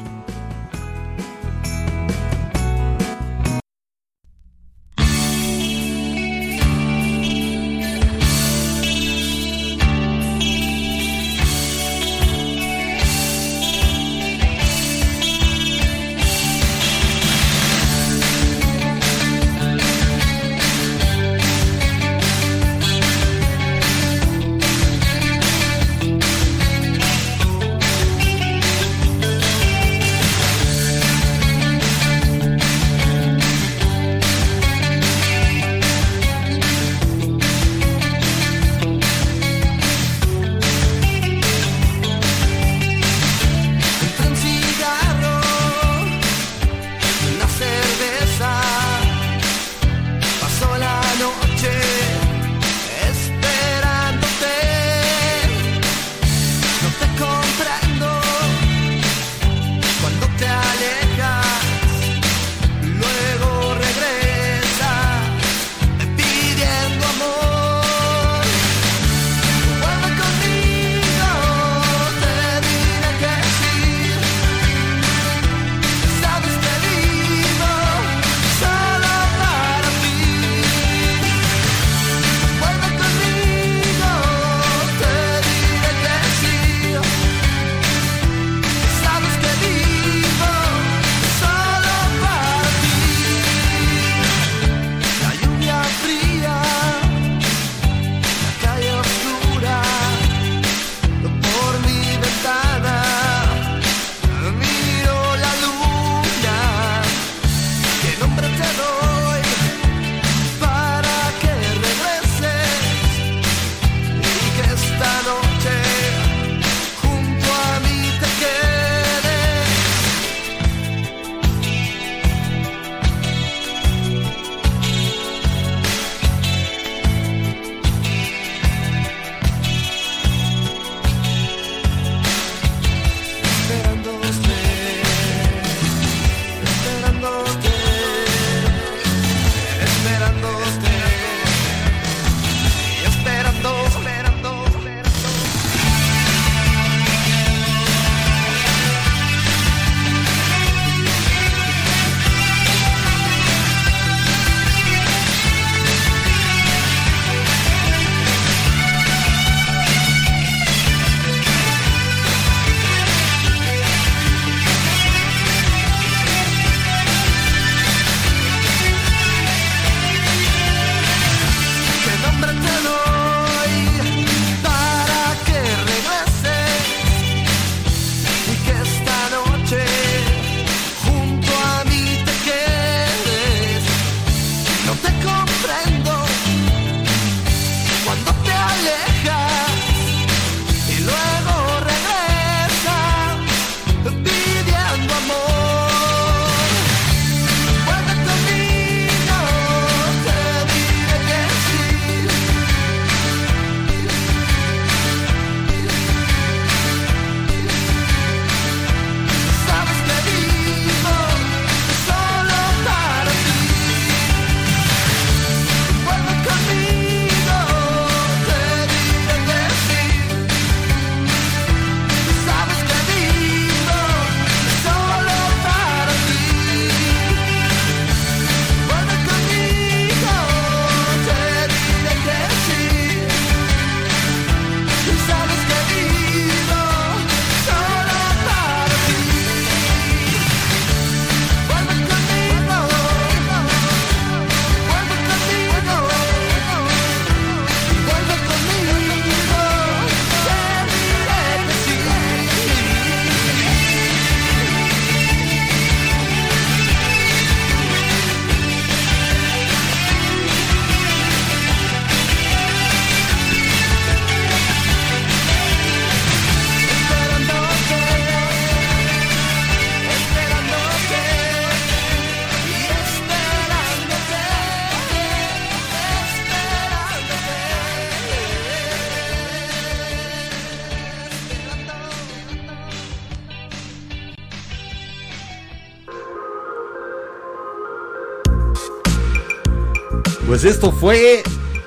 Pues esto fue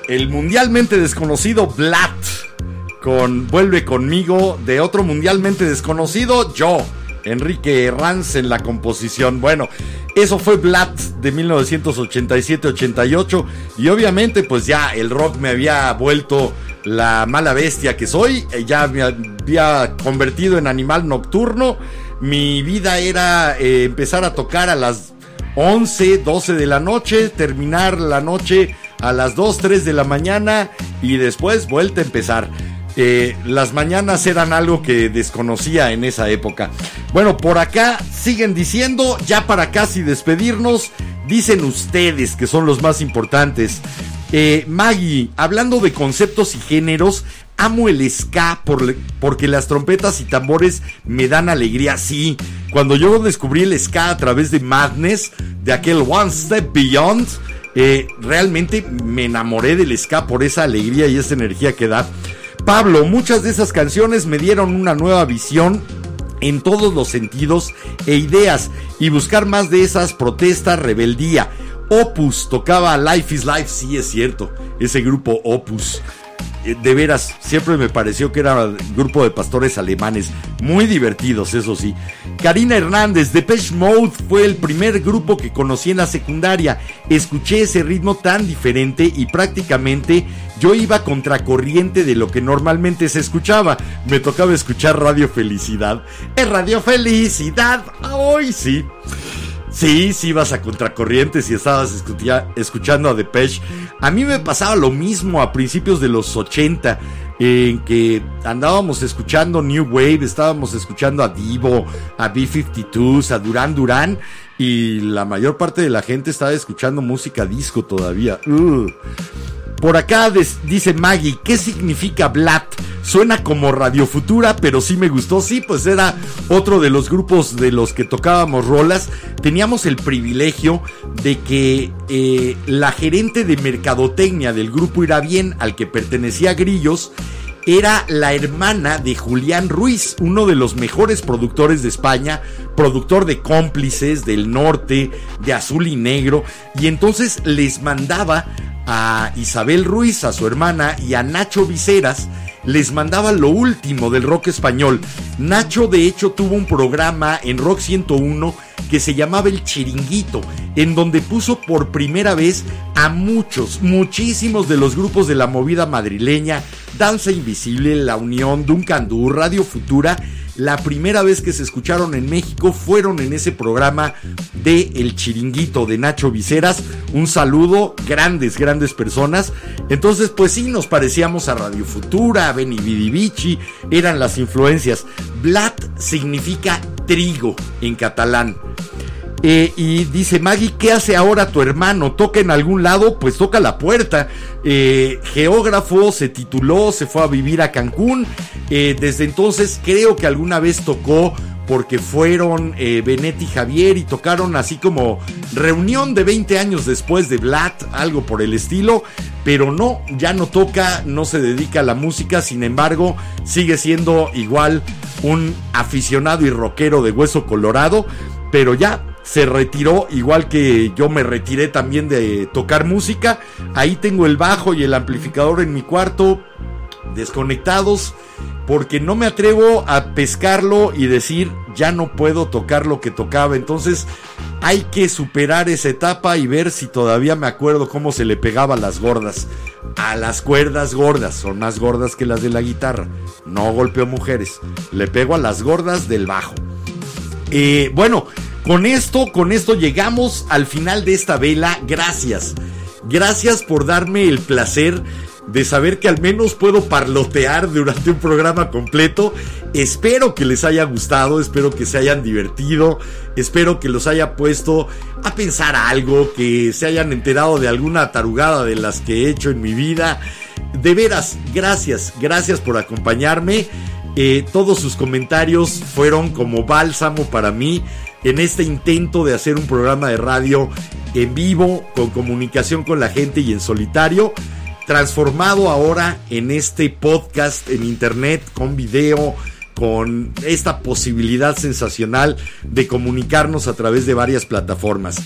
el mundialmente desconocido Blatt con Vuelve conmigo de otro mundialmente desconocido, yo, Enrique Herranz en la composición. Bueno, eso fue Blatt de 1987-88 y obviamente pues ya el rock me había vuelto la mala bestia que soy, eh, ya me había convertido en animal nocturno. Mi vida era eh, empezar a tocar a las 11, 12 de la noche, terminar la noche a las 2, 3 de la mañana y después vuelta a empezar. Eh, las mañanas eran algo que desconocía en esa época. Bueno, por acá siguen diciendo, ya para casi despedirnos, dicen ustedes que son los más importantes. Eh, Maggie, hablando de conceptos y géneros, amo el ska por, porque las trompetas y tambores me dan alegría. Sí, cuando yo descubrí el ska a través de Madness, de aquel One Step Beyond, eh, realmente me enamoré del ska por esa alegría y esa energía que da. Pablo, muchas de esas canciones me dieron una nueva visión en todos los sentidos e ideas y buscar más de esas protestas, rebeldía. Opus tocaba Life is Life, sí es cierto, ese grupo Opus. Eh, De veras, siempre me pareció que era un grupo de pastores alemanes, muy divertidos, eso sí. Karina Hernández, Depeche Mode fue el primer grupo que conocí en la secundaria. Escuché ese ritmo tan diferente y prácticamente yo iba contracorriente de lo que normalmente se escuchaba. Me tocaba escuchar Radio Felicidad. ¡Es Radio Felicidad! ¡Ay, sí! Sí, sí ibas a contracorriente si estabas escuchando a Depeche. A mí me pasaba lo mismo a principios de los 80, en que andábamos escuchando New Wave, estábamos escuchando a Divo, a B-52s, a Duran Duran, y la mayor parte de la gente estaba escuchando música disco todavía. Ugh. Por acá dice Maggie, ¿qué significa Blatt? Suena como Radio Futura, pero sí me gustó. Sí, pues era otro de los grupos de los que tocábamos rolas. Teníamos el privilegio de que eh, la gerente de mercadotecnia del grupo Irá Bien, al que pertenecía Grillos, era la hermana de Julián Ruiz, uno de los mejores productores de España, productor de cómplices del norte, de azul y negro, y entonces les mandaba a Isabel Ruiz, a su hermana, y a Nacho Viseras, les mandaba lo último del rock español. Nacho de hecho tuvo un programa en Rock 101 que se llamaba El Chiringuito, en donde puso por primera vez a muchos, muchísimos de los grupos de la movida madrileña, Danza Invisible, La Unión, Duncan Du, Radio Futura, la primera vez que se escucharon en México fueron en ese programa de El Chiringuito de Nacho Viseras. Un saludo, grandes, grandes personas. Entonces, pues sí, nos parecíamos a Radio Futura, a Benny Vidi Vici, eran las influencias. Blat significa trigo en catalán. Eh, y dice Maggie, ¿qué hace ahora tu hermano? ¿Toca en algún lado? Pues toca la puerta. Eh, geógrafo, se tituló, se fue a vivir a Cancún. Eh, desde entonces creo que alguna vez tocó porque fueron eh, Benet y Javier y tocaron así como reunión de 20 años después de Blatt, algo por el estilo. Pero no, ya no toca, no se dedica a la música, sin embargo, sigue siendo igual un aficionado y rockero de hueso colorado. Pero ya se retiró, igual que yo me retiré también de tocar música. Ahí tengo el bajo y el amplificador en mi cuarto, desconectados, porque no me atrevo a pescarlo y decir, ya no puedo tocar lo que tocaba. Entonces hay que superar esa etapa y ver si todavía me acuerdo cómo se le pegaba a las gordas. A las cuerdas gordas, son más gordas que las de la guitarra. No golpeo mujeres, le pego a las gordas del bajo. Eh, bueno, con esto, con esto llegamos al final de esta vela. Gracias. Gracias por darme el placer de saber que al menos puedo parlotear durante un programa completo. Espero que les haya gustado, espero que se hayan divertido, espero que los haya puesto a pensar algo, que se hayan enterado de alguna tarugada de las que he hecho en mi vida. De veras, gracias, gracias por acompañarme. Eh, todos sus comentarios fueron como bálsamo para mí en este intento de hacer un programa de radio en vivo, con comunicación con la gente y en solitario, transformado ahora en este podcast en internet con video, con esta posibilidad sensacional de comunicarnos a través de varias plataformas.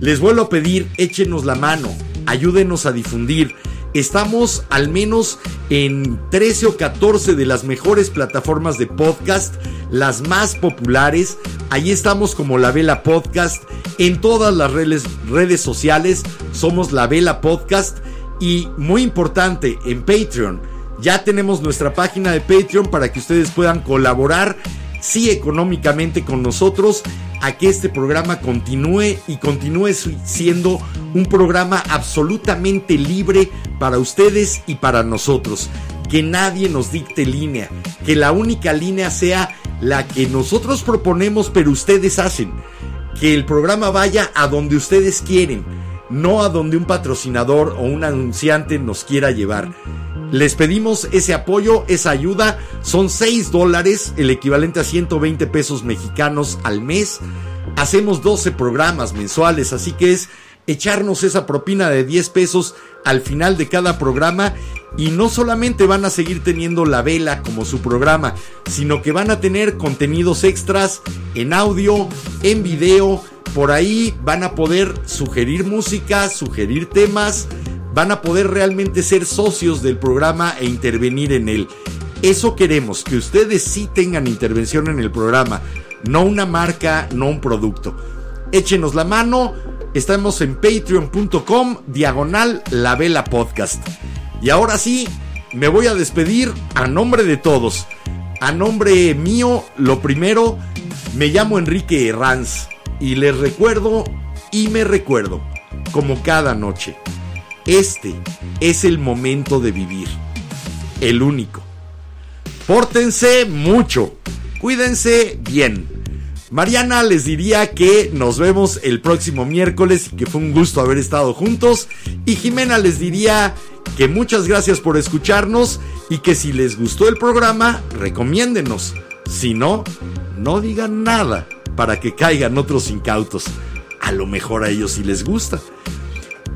Les vuelvo a pedir, échenos la mano, ayúdenos a difundir. Estamos al menos en 13 o 14 de las mejores plataformas de podcast, las más populares. Ahí estamos como La Vela Podcast. En todas las redes, redes sociales somos La Vela Podcast. Y muy importante, en Patreon. Ya tenemos nuestra página de Patreon para que ustedes puedan colaborar, sí económicamente con nosotros, a que este programa continúe y continúe siendo un programa absolutamente libre para ustedes y para nosotros. Que nadie nos dicte línea, que la única línea sea la que nosotros proponemos pero ustedes hacen. Que el programa vaya a donde ustedes quieren, no a donde un patrocinador o un anunciante nos quiera llevar. Les pedimos ese apoyo, esa ayuda. Son 6 dólares, el equivalente a 120 pesos mexicanos al mes. Hacemos 12 programas mensuales, así que es echarnos esa propina de 10 pesos al final de cada programa. Y no solamente van a seguir teniendo la vela como su programa, sino que van a tener contenidos extras en audio, en video. Por ahí van a poder sugerir música, sugerir temas van a poder realmente ser socios del programa e intervenir en él. Eso queremos, que ustedes sí tengan intervención en el programa, no una marca, no un producto. Échenos la mano, estamos en patreon.com diagonal la vela podcast. Y ahora sí, me voy a despedir a nombre de todos. A nombre mío, lo primero, me llamo Enrique Herranz y les recuerdo y me recuerdo, como cada noche. Este es el momento de vivir. El único. Pórtense mucho. Cuídense bien. Mariana les diría que nos vemos el próximo miércoles y que fue un gusto haber estado juntos. Y Jimena les diría que muchas gracias por escucharnos y que si les gustó el programa, recomiéndenos. Si no, no digan nada para que caigan otros incautos. A lo mejor a ellos sí les gusta.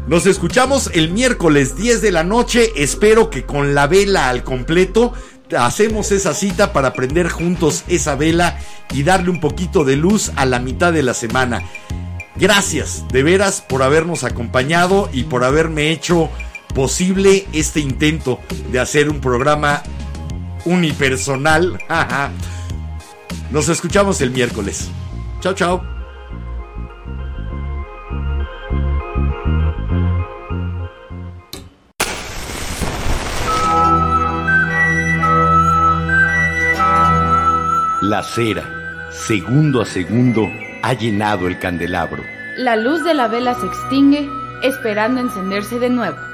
Nos escuchamos el miércoles 10 de la noche. Espero que con la vela al completo hacemos esa cita para prender juntos esa vela y darle un poquito de luz a la mitad de la semana. Gracias de veras por habernos acompañado y por haberme hecho posible este intento de hacer un programa unipersonal. Nos escuchamos el miércoles. Chao, chao. La cera, segundo a segundo, ha llenado el candelabro. La luz de la vela se extingue, esperando encenderse de nuevo.